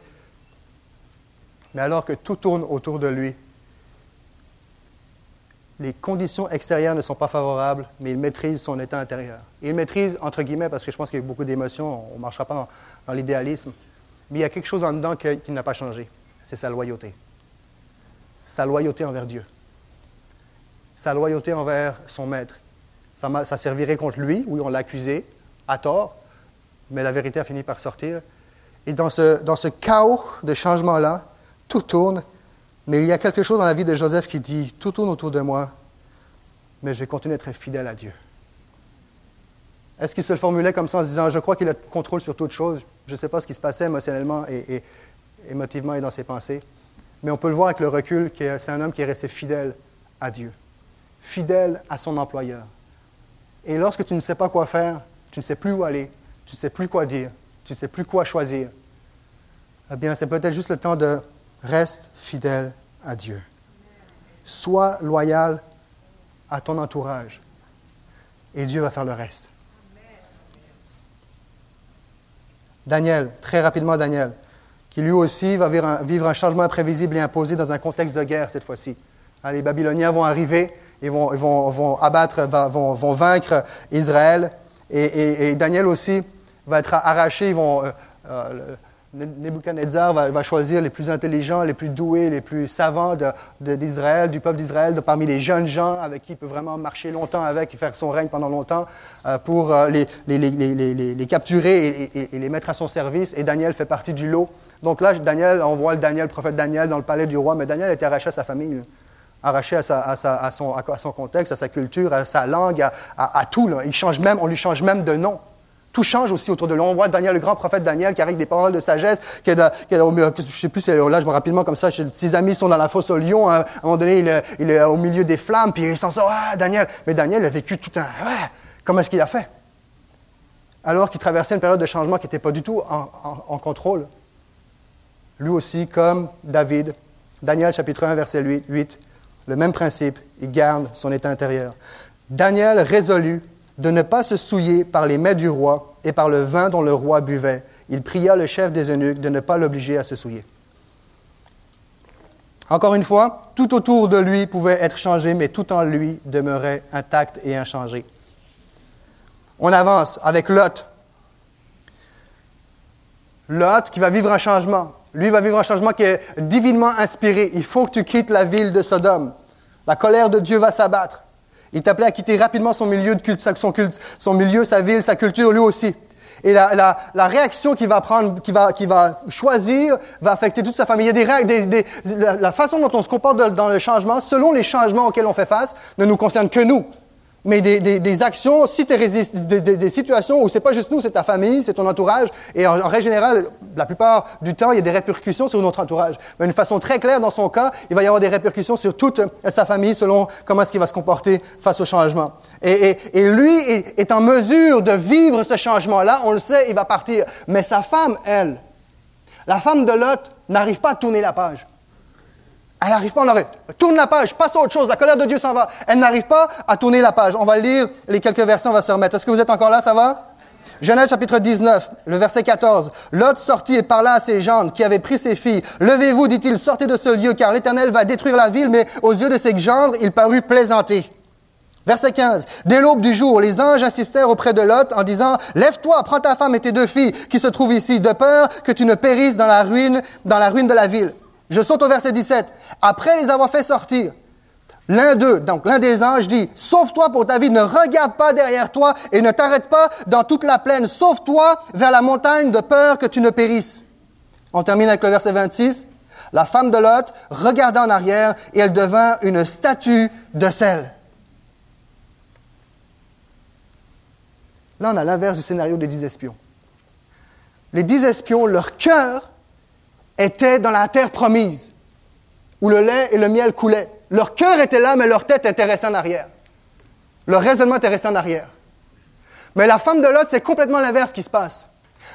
Mais alors que tout tourne autour de lui, les conditions extérieures ne sont pas favorables, mais il maîtrise son état intérieur. il maîtrise, entre guillemets, parce que je pense qu'il y a beaucoup d'émotions, on ne marchera pas dans, l'idéalisme, mais il y a quelque chose en dedans qui, n'a pas changé, c'est sa loyauté. Sa loyauté envers Dieu. Sa loyauté envers son maître. Ça, servirait contre lui, oui, on l'a accusé, à tort, mais la vérité a fini par sortir. Et dans ce, dans ce chaos de changement-là, tout tourne, mais il y a quelque chose dans la vie de Joseph qui dit, tout tourne autour de moi, mais je vais continuer d'être fidèle à Dieu. Est-ce qu'il se le formulait comme ça en se disant, je crois qu'il a le contrôle sur toute chose? Je ne sais pas ce qui se passait émotionnellement et, émotivement et dans ses pensées, mais on peut le voir avec le recul que c'est un homme qui est resté fidèle à Dieu, fidèle à son employeur. Et lorsque tu ne sais pas quoi faire, tu ne sais plus où aller, tu ne sais plus quoi dire, tu ne sais plus quoi choisir, eh bien, c'est peut-être juste le temps de Reste fidèle à Dieu. Sois loyal à ton entourage. Et Dieu va faire le reste. Daniel, très rapidement Daniel, qui lui aussi va vivre un, changement imprévisible et imposé dans un contexte de guerre cette fois-ci. Hein, les Babyloniens vont arriver, ils vont, vont, abattre, vont, vont, vaincre Israël. Et, Daniel aussi va être arraché. Ils vont, euh, euh, Nebuchadnezzar va, choisir les plus intelligents, les plus doués, les plus savants d'Israël, du peuple d'Israël, parmi les jeunes gens avec qui il peut vraiment marcher longtemps avec et faire son règne pendant longtemps, euh, pour euh, les, capturer et, les mettre à son service. Et Daniel fait partie du lot. Donc là, Daniel, on voit le Daniel, prophète Daniel, dans le palais du roi, mais Daniel était arraché à sa famille. arraché à, à, son, à, son, contexte, à sa culture, à sa langue, à, tout. Il change même, on lui change même de nom. Tout change aussi autour de lui. On voit Daniel, le grand prophète Daniel, qui arrive des paroles de sagesse, qui est, qui est sais plus, là, je me rapidement comme ça, ses amis sont dans la fosse au lion, hein. à un moment donné, il est, au milieu des flammes, puis il s'en sort, ah, Daniel. Mais Daniel a vécu tout un, comment est-ce qu'il a fait? Alors qu'il traversait une période de changement qui n'était pas du tout en, en contrôle. Lui aussi, comme David, Daniel chapitre 1, verset 8, le même principe, il garde son état intérieur. Daniel résolut de ne pas se souiller par les mets du roi et par le vin dont le roi buvait. Il pria le chef des eunuques de ne pas l'obliger à se souiller. Encore une fois, tout autour de lui pouvait être changé, mais tout en lui demeurait intact et inchangé. On avance avec Lot. Lot qui va vivre un changement. Lui va vivre un changement qui est divinement inspiré. Il faut que tu quittes la ville de Sodome. La colère de Dieu va s'abattre. Il t'appelait à quitter rapidement son milieu, de culte, son, culte, son milieu, sa ville, sa culture, lui aussi. Et la, la, la réaction qu'il va prendre, qu'il va, va choisir, va affecter toute sa famille. Il y a des, des, la, la, façon dont on se comporte dans le changement, selon les changements auxquels on fait face, ne nous concerne que nous mais des, actions, si tu des, des, situations où c'est pas juste nous, c'est ta famille, c'est ton entourage, et en, règle générale, la plupart du temps, il y a des répercussions sur notre entourage. Mais d'une façon très claire, dans son cas, il va y avoir des répercussions sur toute sa famille selon comment est-ce qu'il va se comporter face au changement. Et lui est, est en mesure de vivre ce changement-là, on le sait, il va partir. Mais sa femme, elle, la femme de Lot, n'arrive pas à tourner la page. Elle n'arrive pas, on arrête. Tourne la page, passe à autre chose, la colère de Dieu s'en va. Elle n'arrive pas à tourner la page. On va lire les quelques versets, on va se remettre. Est-ce que vous êtes encore là, ça va? Genèse chapitre 19, le verset 14. Lot sortit et parla à ses gendres qui avaient pris ses filles. Levez-vous, dit-il, sortez de ce lieu, car l'Éternel va détruire la ville, mais aux yeux de ses gendres, il parut plaisanter. Verset 15. Dès l'aube du jour, les anges insistèrent auprès de Lot en disant, Lève-toi, prends ta femme et tes deux filles qui se trouvent ici, de peur que tu ne périsses dans la ruine de la ville. Je saute au verset 17. Après les avoir fait sortir, l'un d'eux, donc l'un des anges dit, Sauve-toi pour ta vie, ne regarde pas derrière toi et ne t'arrête pas dans toute la plaine. Sauve-toi vers la montagne de peur que tu ne périsses. On termine avec le verset 26. La femme de Lot regarda en arrière et elle devint une statue de sel. Là, on a l'inverse du scénario des dix espions. Les dix espions, leur cœur étaient dans la terre promise, où le lait et le miel coulaient. Leur cœur était là, mais leur tête était restée en arrière. Leur raisonnement était resté en arrière. Mais la femme de Lot, c'est complètement l'inverse qui se passe.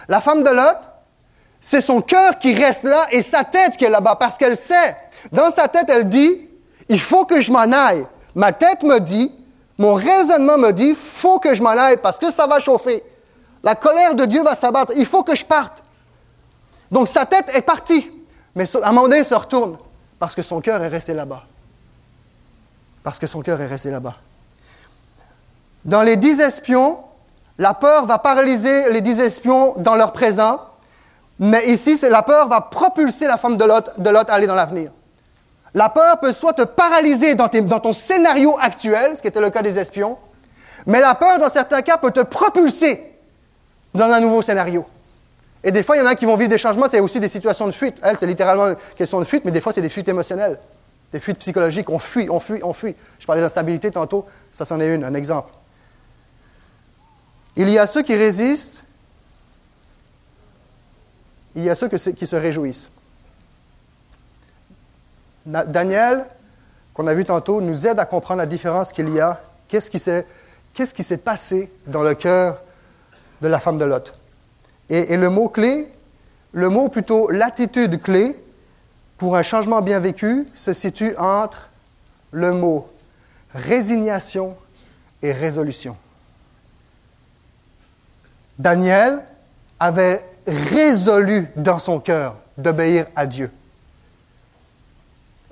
La femme de Lot, c'est son cœur qui reste là et sa tête qui est là-bas, parce qu'elle sait. Dans sa tête, elle dit, il faut que je m'en aille. Ma tête me dit, mon raisonnement me dit, faut que je m'en aille parce que ça va chauffer. La colère de Dieu va s'abattre. Il faut que je parte. Donc sa tête est partie. Mais à se retourne parce que son cœur est resté là-bas. Parce que son cœur est resté là-bas. Dans les dix espions, la peur va paralyser les dix espions dans leur présent, mais ici, la peur va propulser la femme de Lot à aller dans l'avenir. La peur peut soit te paralyser dans, dans, ton scénario actuel, ce qui était le cas des espions, mais la peur, dans certains cas, peut te propulser dans un nouveau scénario. Et des fois, il y en a qui vont vivre des changements, c'est aussi des situations de fuite. Elle, c'est littéralement une question de fuite, mais des fois, c'est des fuites émotionnelles, des fuites psychologiques. On fuit, on fuit, on fuit. Je parlais d'instabilité tantôt, ça, c'en est une, un exemple. Il y a ceux qui résistent, il y a ceux qui se réjouissent. Daniel, qu'on a vu tantôt, nous aide à comprendre la différence qu'il y a. Qu'est-ce qui s'est passé dans le cœur de la femme de Lot? Et, le mot clé, le mot plutôt l'attitude clé pour un changement bien vécu se situe entre le mot résignation et résolution. Daniel avait résolu dans son cœur d'obéir à Dieu.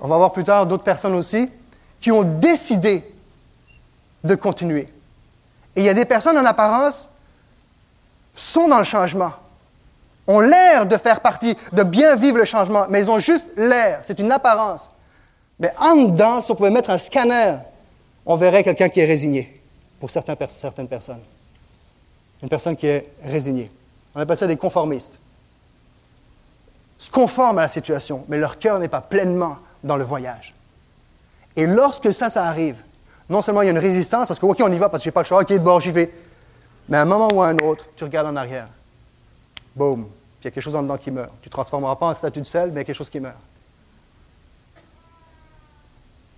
On va voir plus tard d'autres personnes aussi qui ont décidé de continuer. Et il y a des personnes en apparence sont dans le changement, ont l'air de faire partie, de bien vivre le changement, mais ils ont juste l'air, c'est une apparence. Mais en dedans, si on pouvait mettre un scanner, on verrait quelqu'un qui est résigné pour certaines personnes. Une personne qui est résignée. On appelle ça des conformistes. Se conforment à la situation, mais leur cœur n'est pas pleinement dans le voyage. Et lorsque ça, ça arrive, non seulement il y a une résistance, parce que, OK, on y va parce que je n'ai pas le choix, OK, de bord, j'y vais. Mais à un moment ou à un autre, tu regardes en arrière. Boum. Il y a quelque chose en dedans qui meurt. Tu ne transformeras pas en statue de sel, mais il y a quelque chose qui meurt.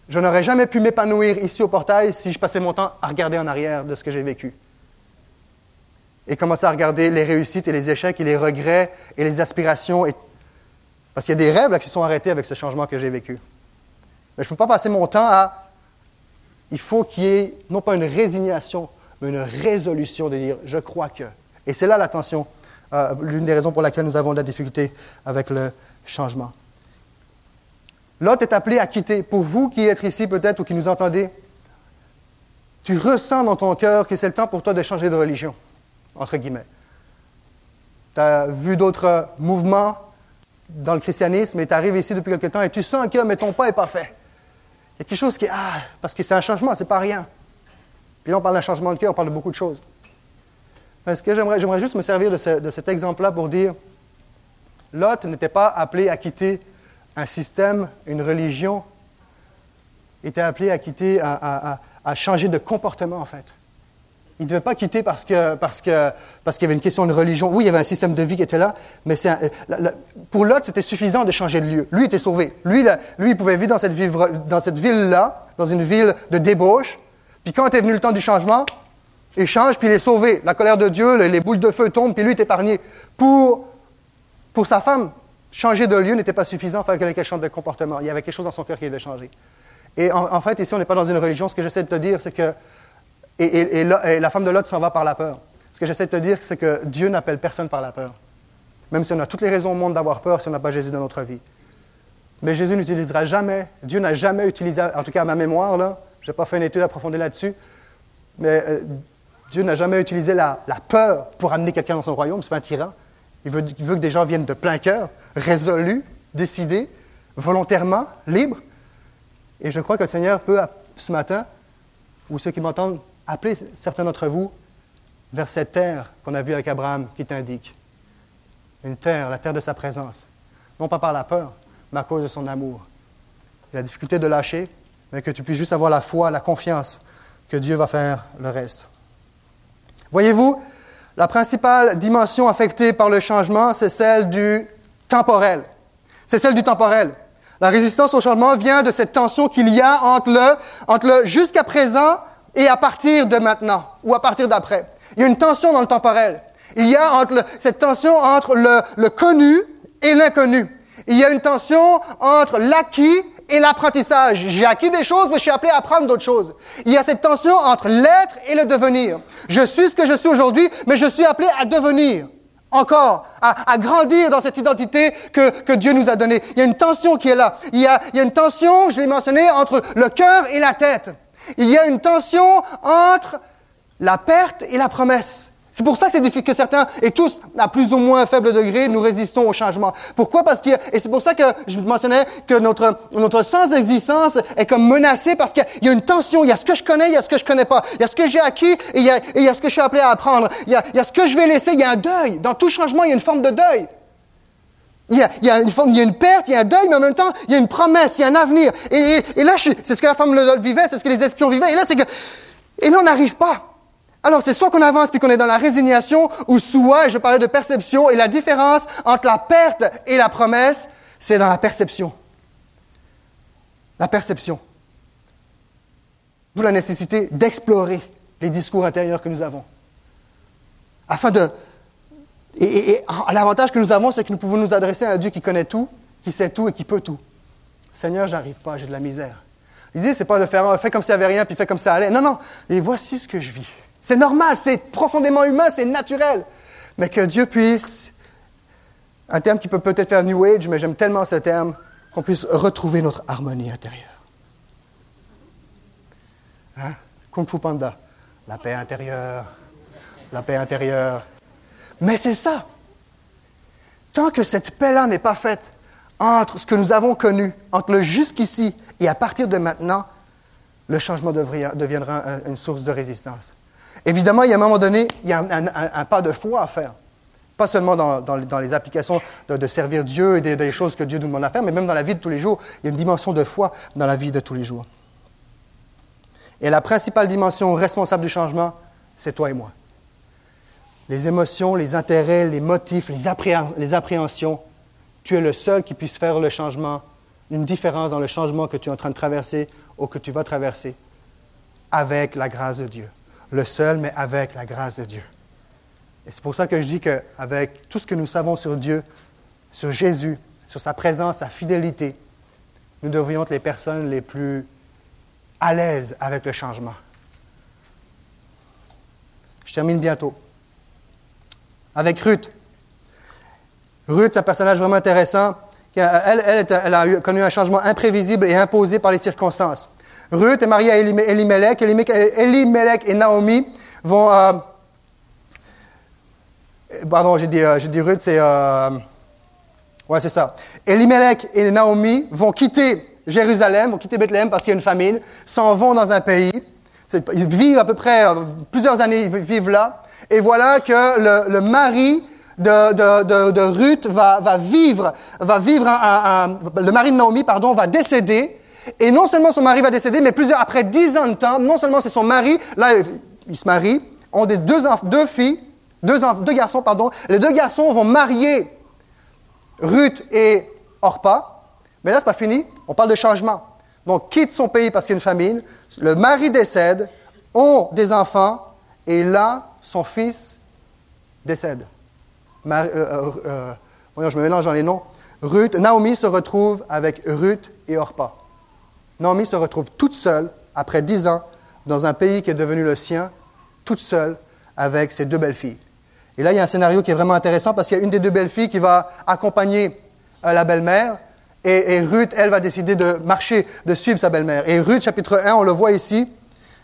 Je n'aurais jamais pu m'épanouir ici au portail si je passais mon temps à regarder en arrière de ce que j'ai vécu et commencer à regarder les réussites et les échecs et les regrets et les aspirations. Parce qu'il y a des rêves là, qui sont arrêtés avec ce changement que j'ai vécu. Mais je ne peux pas passer mon temps à... Il faut qu'il y ait non pas une résignation, mais une résolution de dire je crois que. Et c'est là la tension, euh, l'une des raisons pour laquelle nous avons de la difficulté avec le changement. L'autre est appelé à quitter. Pour vous qui êtes ici peut-être ou qui nous entendez, tu ressens dans ton cœur que c'est le temps pour toi de changer de religion entre guillemets. Tu as vu d'autres mouvements dans le christianisme et tu arrives ici depuis quelque temps et tu sens que mais ton pas n'est pas fait. Il y a quelque chose qui est ah parce que c'est un changement, c'est pas rien. Puis là on parle d'un changement de cœur, on parle de beaucoup de choses. Parce que j'aimerais, j'aimerais juste me servir de, cet exemple-là pour dire Lot n'était pas appelé à quitter un système, une religion. Il était appelé à quitter, à, changer de comportement en fait. Il ne devait pas quitter parce que parce que parce qu'il y avait une question de religion. Oui, il y avait un système de vie qui était là, mais pour Lot, c'était suffisant de changer de lieu. Lui était sauvé. Lui, lui, il pouvait vivre dans cette ville-là, dans une ville de débauche. Puis quand est venu le temps du changement, il change, puis il est sauvé. La colère de Dieu, les, boules de feu tombent, puis lui est épargné. Pour pour sa femme, changer de lieu n'était pas suffisant, il fallait qu'elle change de comportement. Il y avait quelque chose dans son cœur qui devait changer. Et en, fait, ici, on n'est pas dans une religion. Ce que j'essaie de te dire, c'est que et, la femme de Lot s'en va par la peur. Ce que j'essaie de te dire, c'est que Dieu n'appelle personne par la peur. Même si on a toutes les raisons au monde d'avoir peur, si on n'a pas Jésus dans notre vie. Mais Jésus n'utilisera jamais, Dieu n'a jamais utilisé, en tout cas à ma mémoire, là, je n'ai pas fait une étude approfondie là-dessus, mais euh, Dieu n'a jamais utilisé la, peur pour amener quelqu'un dans son royaume. Ce n'est pas un tyran. Il veut, que des gens viennent de plein cœur, résolus, décidés, volontairement, libres. Et je crois que le Seigneur peut, ce matin, ou ceux qui m'entendent, appelez certains d'entre vous vers cette terre qu'on a vue avec Abraham qui t'indique. Une terre, la terre de sa présence. Non pas par la peur, mais à cause de son amour. La difficulté de lâcher, mais que tu puisses juste avoir la foi, la confiance que Dieu va faire le reste. Voyez-vous, la principale dimension affectée par le changement, c'est celle du temporel. c'est celle du temporel. La résistance au changement vient de cette tension qu'il y a entre le, entre le jusqu'à présent et à partir de maintenant ou à partir d'après. Il y a une tension dans le temporel. Il y a cette tension entre le, le connu et l'inconnu. Il y a une tension entre l'acquis et l'apprentissage. J'ai acquis des choses, mais je suis appelé à apprendre d'autres choses. Il y a cette tension entre l'être et le devenir. Je suis ce que je suis aujourd'hui, mais je suis appelé à devenir encore, à, grandir dans cette identité que, que, Dieu nous a donnée. Il y a une tension qui est là. Il y a, il y a une tension, je l'ai mentionné, entre le cœur et la tête. Il y a une tension entre la perte et la promesse. C'est pour ça que que certains, et tous, à plus ou moins faible degré, nous résistons au changement. Pourquoi? Parce que, et c'est pour ça que je mentionnais que notre, notre sens d'existence est comme menacé parce qu'il y a une tension. Il y a ce que je connais, il y a ce que je connais pas. Il y a ce que j'ai acquis et il y a, il y a ce que je suis appelé à apprendre. Il y, a, il y a ce que je vais laisser. Il y a un deuil. Dans tout changement, il y a une forme de deuil. Il y, a, il, y a une forme, il y a une perte, il y a un deuil, mais en même temps, il y a une promesse, il y a un avenir. Et, et, et là, c'est ce que la femme vivait, c'est ce que les espions vivaient. Et là, c'est que, et là, on n'arrive pas. Alors, c'est soit qu'on avance puis qu'on est dans la résignation, ou soit, je parlais de perception, et la différence entre la perte et la promesse, c'est dans la perception. La perception. D'où la nécessité d'explorer les discours intérieurs que nous avons. Afin de. Et, et l'avantage que nous avons, c'est que nous pouvons nous adresser à un Dieu qui connaît tout, qui sait tout et qui peut tout. Seigneur, j'arrive pas, j'ai de la misère. L'idée, c'est pas de faire, fais comme n'y avait rien, puis fais comme ça allait. Non, non. Et voici ce que je vis. C'est normal, c'est profondément humain, c'est naturel. Mais que Dieu puisse, un terme qui peut peut-être faire New Age, mais j'aime tellement ce terme, qu'on puisse retrouver notre harmonie intérieure. Hein? Kung Fu Panda, la paix intérieure, la paix intérieure. Mais c'est ça. Tant que cette paix-là n'est pas faite entre ce que nous avons connu, entre le jusqu'ici et à partir de maintenant, le changement deviendra une source de résistance. Évidemment, il y a un moment donné, il y a un, pas de foi à faire. Pas seulement dans, les applications de, servir Dieu et des, choses que Dieu nous demande à faire, mais même dans la vie de tous les jours. Il y a une dimension de foi dans la vie de tous les jours. Et la principale dimension responsable du changement, c'est toi et moi. Les émotions, les intérêts, les motifs, les, les appréhensions, tu es le seul qui puisse faire le changement, une différence dans le changement que tu es en train de traverser ou que tu vas traverser avec la grâce de Dieu le seul, mais avec la grâce de Dieu. Et c'est pour ça que je dis qu'avec tout ce que nous savons sur Dieu, sur Jésus, sur sa présence, sa fidélité, nous devrions être les personnes les plus à l'aise avec le changement. Je termine bientôt. Avec Ruth. Ruth, c'est un personnage vraiment intéressant. Elle, elle, elle, a connu un changement imprévisible et imposé par les circonstances. Ruth est mariée à Elimelech. Elimelech et Naomi vont. Euh, pardon, j'ai dit, euh, Ruth, c'est. Euh, ouais, c'est ça. Elimelech et Naomi vont quitter Jérusalem, vont quitter Bethléem parce qu'il y a une famine, s'en vont dans un pays. Ils vivent à peu près plusieurs années, ils vivent là. Et voilà que le, mari de, Ruth va, vivre, va vivre le mari de Naomi, pardon, va décéder et non seulement son mari va décéder, mais plusieurs, après dix ans de temps, non seulement c'est son mari, là, il se marie, ont des deux, deux filles, deux, deux garçons, pardon. Les deux garçons vont marier Ruth et Orpa. Mais là, c'est pas fini. On parle de changement. Donc, quitte son pays parce qu'il y a une famine. Le mari décède, ont des enfants, et là, son fils décède. Euh, euh, euh, voyons, je me mélange dans les noms. Ruth, Naomi se retrouve avec Ruth et Orpa. Naomi se retrouve toute seule, après dix ans, dans un pays qui est devenu le sien, toute seule, avec ses deux belles-filles. Et là, il y a un scénario qui est vraiment intéressant parce qu'il y a une des deux belles-filles qui va accompagner euh, la belle-mère, et, Ruth, elle, va décider de marcher, de suivre sa belle-mère. Et Ruth, chapitre 1, on le voit ici.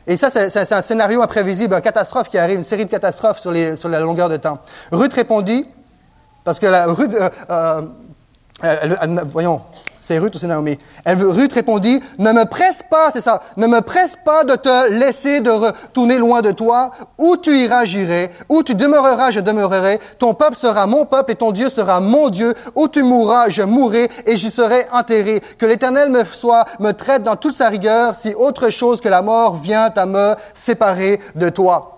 Et ça, c'est un scénario imprévisible, une catastrophe qui arrive, une série de catastrophes sur, la longueur de temps. Ruth répondit, parce que la, Ruth, euh, euh, voyons, c'est Ruth ou c'est Naomi? Elle, Ruth répondit, ne me presse pas, c'est ça, ne me presse pas de te laisser de retourner loin de toi. Où tu iras, j'irai. Où tu demeureras, je demeurerai. Ton peuple sera mon peuple et ton Dieu sera mon Dieu. Où tu mourras, je mourrai et j'y serai enterré. Que l'Éternel me soit, me traite dans toute sa rigueur si autre chose que la mort vient à me séparer de toi.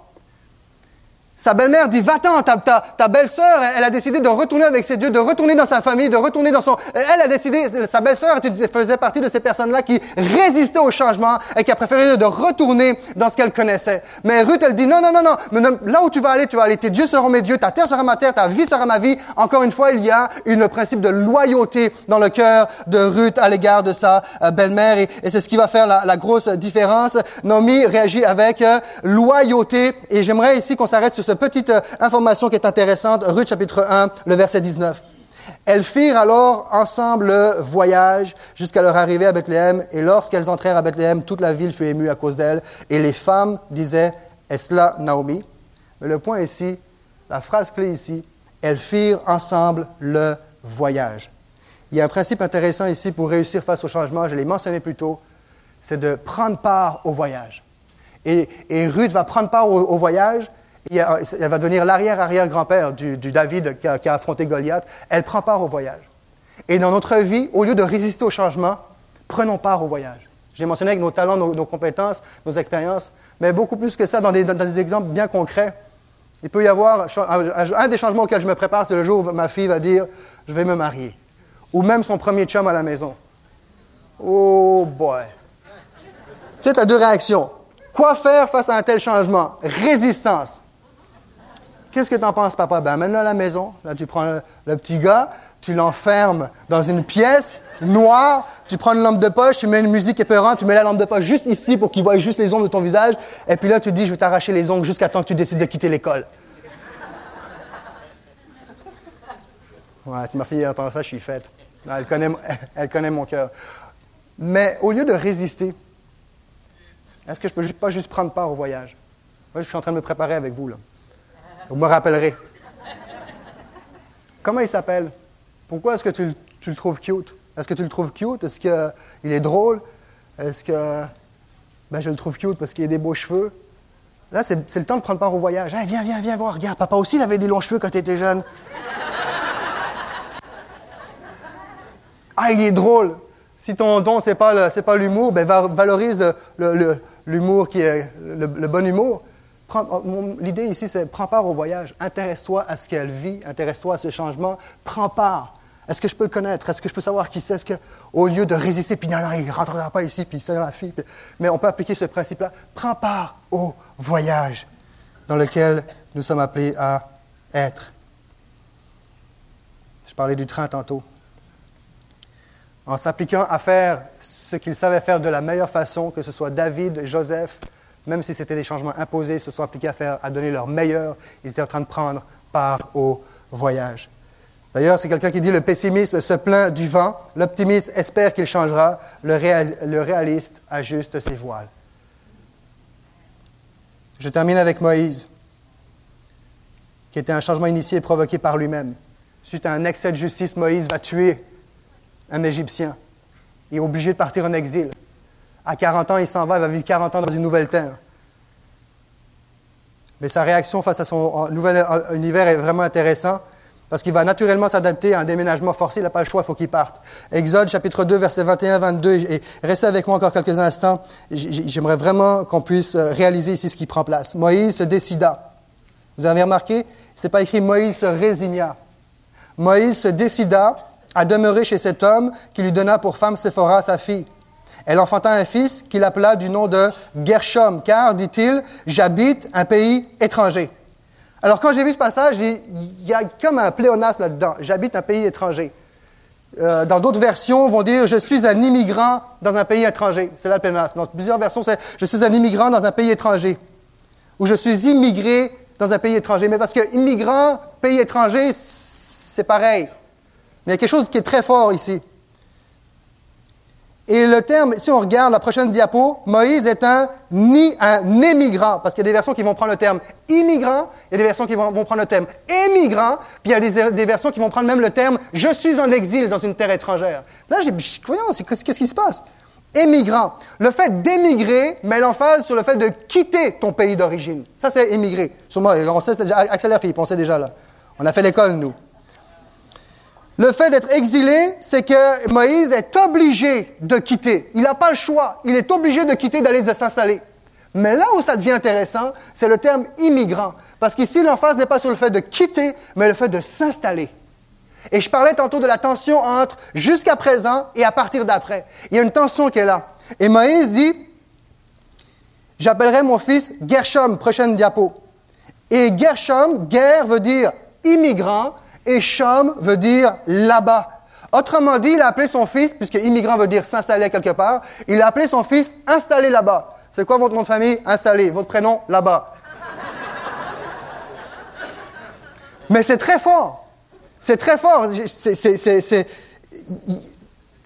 Sa belle-mère dit, va-t'en, ta, belle-sœur, elle, a décidé de retourner avec ses dieux, de retourner dans sa famille, de retourner dans son... Elle a décidé, sa belle-sœur faisait partie de ces personnes-là qui résistaient au changement et qui a préféré de retourner dans ce qu'elle connaissait. Mais Ruth, elle dit, non, non, non, non, là où tu vas aller, tu vas aller, tes dieux seront mes dieux, ta terre sera ma terre, ta vie sera ma vie. Encore une fois, il y a une principe de loyauté dans le cœur de Ruth à l'égard de sa euh, belle-mère et, c'est ce qui va faire la, grosse différence. Nomi réagit avec euh, loyauté et j'aimerais ici qu'on s'arrête sur cette petite euh, information qui est intéressante, Ruth chapitre 1, le verset 19. Elles firent alors ensemble le voyage jusqu'à leur arrivée à Bethléem, et lorsqu'elles entrèrent à Bethléem, toute la ville fut émue à cause d'elles, et les femmes disaient, Est-ce là Naomi? Mais le point ici, la phrase clé ici, elles firent ensemble le voyage. Il y a un principe intéressant ici pour réussir face au changement, je l'ai mentionné plus tôt, c'est de prendre part au voyage. Et, Ruth va prendre part au voyage, elle va devenir l'arrière-arrière-grand-père du, David qui a, affronté Goliath. Elle prend part au voyage. Et dans notre vie, au lieu de résister au changement, prenons part au voyage. J'ai mentionné avec nos talents, nos, compétences, nos expériences, mais beaucoup plus que ça, dans des, exemples bien concrets. Il peut y avoir un, des changements auxquels je me prépare, c'est le jour où ma fille va dire Je vais me marier. Ou même son premier chum à la maison. Oh boy. Tu sais, tu as deux réactions. Quoi faire face à un tel changement? Résistance. Qu'est-ce que tu en penses, papa? Ben, amène-le à la maison. Là, tu prends le, petit gars, tu l'enfermes dans une pièce noire, tu prends une lampe de poche, tu mets une musique épeurante, tu mets la lampe de poche juste ici pour qu'il voie juste les ongles de ton visage, et puis là, tu dis, je vais t'arracher les ongles jusqu'à temps que tu décides de quitter l'école. Ouais, si ma fille entend ça, je suis faite. Elle connaît, elle connaît mon cœur. Mais au lieu de résister, est-ce que je peux pas juste prendre part au voyage? Moi, je suis en train de me préparer avec vous, là. Vous me rappellerez. Comment il s'appelle? Pourquoi est-ce que tu, le trouves cute? Est-ce que tu le trouves cute? Est-ce qu'il est drôle? Est-ce que. Ben, je le trouve cute parce qu'il a des beaux cheveux? Là, c'est, le temps de prendre part au voyage. viens, viens, viens voir. Regarde, papa aussi, il avait des longs cheveux quand il était jeune. ah, il est drôle. Si ton don, ce n'est pas, pas l'humour, ben, valorise l'humour qui est le bon humour. Oh, l'idée ici, c'est prends part au voyage, intéresse-toi à ce qu'elle vit, intéresse-toi à ce changement, prends part. Est-ce que je peux le connaître? Est-ce que je peux savoir qui c'est? Est-ce que, au lieu de résister, puis non, non, il ne rentrera pas ici, puis c'est la fille. mais on peut appliquer ce principe-là. Prends part au voyage dans lequel nous sommes appelés à être. Je parlais du train tantôt. En s'appliquant à faire ce qu'ils savaient faire de la meilleure façon, que ce soit David, Joseph, même si c'était des changements imposés, se sont appliqués à, faire, à donner leur meilleur. Ils étaient en train de prendre part au voyage. D'ailleurs, c'est quelqu'un qui dit le pessimiste se plaint du vent, l'optimiste espère qu'il changera, le, le réaliste ajuste ses voiles. Je termine avec Moïse, qui était un changement initié et provoqué par lui-même. Suite à un excès de justice, Moïse va tuer un Égyptien. Il est obligé de partir en exil. À 40 ans, il s'en va, il va vivre 40 ans dans une nouvelle terre. Mais sa réaction face à son nouvel univers est vraiment intéressant parce qu'il va naturellement s'adapter à un déménagement forcé. Il n'a pas le choix, il faut qu'il parte. Exode chapitre 2, versets 21-22. Et restez avec moi encore quelques instants. J'aimerais vraiment qu'on puisse euh, réaliser ici ce qui prend place. Moïse se décida. Vous avez remarqué, c'est pas écrit Moïse se résigna. Moïse se décida à demeurer chez cet homme qui lui donna pour femme Séphora, sa fille. Elle enfanta un fils qu'il appela du nom de Gershom, car, dit-il, j'habite un pays étranger. Alors, quand j'ai vu ce passage, il y a comme un pléonasme là-dedans. J'habite un pays étranger. Euh, dans d'autres versions, vont dire je suis un immigrant dans un pays étranger. C'est là le pléonasme. Dans plusieurs versions, c'est je suis un immigrant dans un pays étranger. Ou je suis immigré dans un pays étranger. Mais parce que immigrant, pays étranger, c'est pareil. Mais il y a quelque chose qui est très fort ici. Et le terme, si on regarde la prochaine diapo, Moïse est un, ni, un émigrant, parce qu'il y a des versions qui vont prendre le terme immigrant, il y a des versions qui vont, prendre le terme émigrant, puis il y a des, versions qui vont prendre même le terme je suis en exil dans une terre étrangère. Là, j'ai voyons, qu'est-ce qui se passe? Émigrant. Le fait d'émigrer met l'emphase sur le fait de quitter ton pays d'origine. Ça, c'est émigrer. Moi, on sait, accélère, Philippe, on sait déjà là. On a fait l'école, nous. Le fait d'être exilé, c'est que Moïse est obligé de quitter. Il n'a pas le choix. Il est obligé de quitter, d'aller de s'installer. Mais là où ça devient intéressant, c'est le terme immigrant. Parce qu'ici, l'emphase n'est pas sur le fait de quitter, mais le fait de s'installer. Et je parlais tantôt de la tension entre jusqu'à présent et à partir d'après. Il y a une tension qui est là. Et Moïse dit, j'appellerai mon fils Gershom, prochaine diapo. Et Gershom, guerre veut dire immigrant, et Shom veut dire là-bas. Autrement dit, il a appelé son fils, puisque immigrant veut dire s'installer quelque part, il a appelé son fils installé là-bas. C'est quoi votre nom de famille? Installé. Votre prénom? Là-bas. Mais c'est très fort. C'est très fort.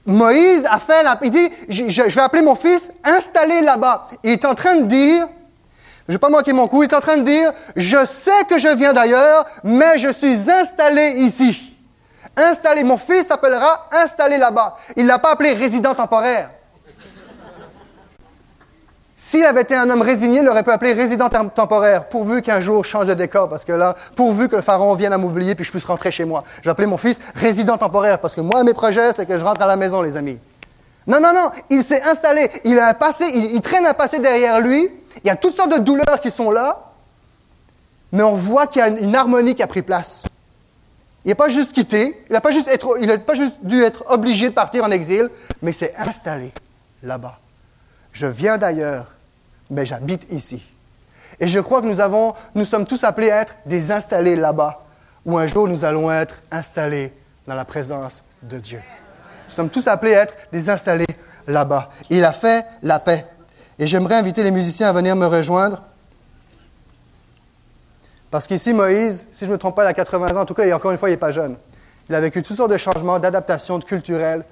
Moïse a fait la... Il dit, je, vais appeler mon fils installé là-bas. Il est en train de dire, je vais pas manquer mon coup, il est en train de dire, je sais que je viens d'ailleurs, mais je suis installé ici. Installé, mon fils s'appellera installé là-bas. Il ne l'a pas appelé résident temporaire. S'il avait été un homme résigné, il aurait pu appeler résident temporaire, pourvu qu'un jour change de décor, parce que là, pourvu que le pharaon vienne à m'oublier puis je puisse rentrer chez moi. Je vais mon fils résident temporaire, parce que moi, mes projets, c'est que je rentre à la maison, les amis. Non, non, non, il s'est installé, il a un passé, il, traîne un passé derrière lui, il y a toutes sortes de douleurs qui sont là, mais on voit qu'il y a une, harmonie qui a pris place. Il n'a pas juste quitté, il n'a pas, juste pas juste dû être obligé de partir en exil, mais s'est installé là-bas. Je viens d'ailleurs, mais j'habite ici. Et je crois que nous, avons, nous sommes tous appelés à être des installés là-bas, où un jour nous allons être installés dans la présence de Dieu. Nous sommes tous appelés à être des installés là-bas. Il a fait la paix. Et j'aimerais inviter les musiciens à venir me rejoindre. Parce qu'ici, Moïse, si je ne me trompe pas, il a 80 ans, en tout cas, et encore une fois, il n'est pas jeune. Il a vécu toutes sortes de changements, d'adaptations, de culturelles.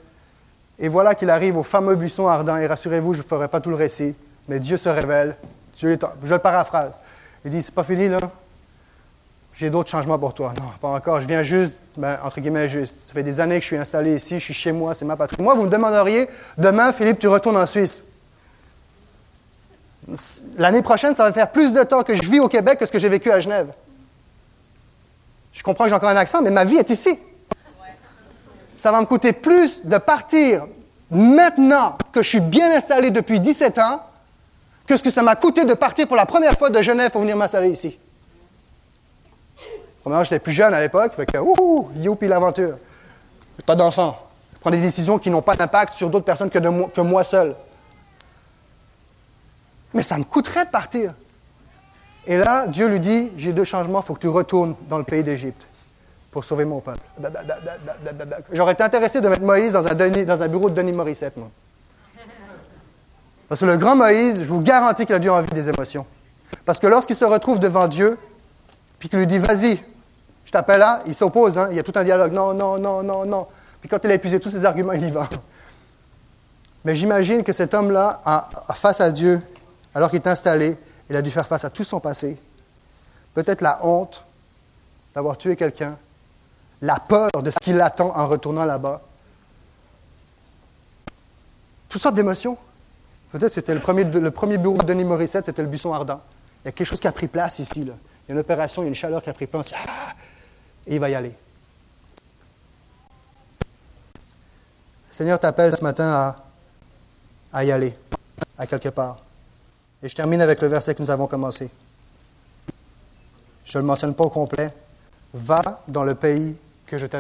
Et voilà qu'il arrive au fameux buisson ardent. Et rassurez-vous, je ne ferai pas tout le récit, mais Dieu se révèle. je le paraphrase. Il dit, c'est pas fini là. J'ai d'autres changements pour toi. Non, pas encore. Je viens juste, ben, entre guillemets, juste. Ça fait des années que je suis installé ici, je suis chez moi, c'est ma patrie. Moi, vous me demanderiez, demain, Philippe, tu retournes en Suisse. L'année prochaine, ça va faire plus de temps que je vis au Québec que ce que j'ai vécu à Genève. Je comprends que j'ai encore un accent, mais ma vie est ici ça va me coûter plus de partir maintenant que je suis bien installé depuis 17 ans que ce que ça m'a coûté de partir pour la première fois de Genève pour venir m'installer ici. Premièrement, j'étais plus jeune à l'époque, fait que, ouh, youpi l'aventure. Pas d'enfant. Prendre des décisions qui n'ont pas d'impact sur d'autres personnes que, moi, que moi seul. Mais ça me coûterait de partir. Et là, Dieu lui dit, j'ai deux changements, il faut que tu retournes dans le pays d'Égypte pour sauver mon peuple. J'aurais été intéressé de mettre Moïse dans un, bureau de Denis Morissette, moi. Parce que le grand Moïse, je vous garantis qu'il a dû envie des émotions. Parce que lorsqu'il se retrouve devant Dieu, puis qu'il lui dit, vas-y, je t'appelle là, il s'oppose, hein, il y a tout un dialogue, non, non, non, non, non. Puis quand il a épuisé tous ses arguments, il y va. Mais j'imagine que cet homme-là, face à Dieu, alors qu'il est installé, il a dû faire face à tout son passé. Peut-être la honte d'avoir tué quelqu'un, la peur de ce qui l'attend en retournant là-bas. Toutes sortes d'émotions. Peut-être c'était le premier, le bureau de Denis Morissette, c'était le buisson ardent. Il y a quelque chose qui a pris place ici. Il y a une opération, il y a une chaleur qui a pris place. Ah! et il va y aller. Le Seigneur t'appelle ce matin à y aller, à quelque part. Et je termine avec le verset que nous avons commencé. Je ne le mentionne pas au complet. Va dans le pays que je t'ai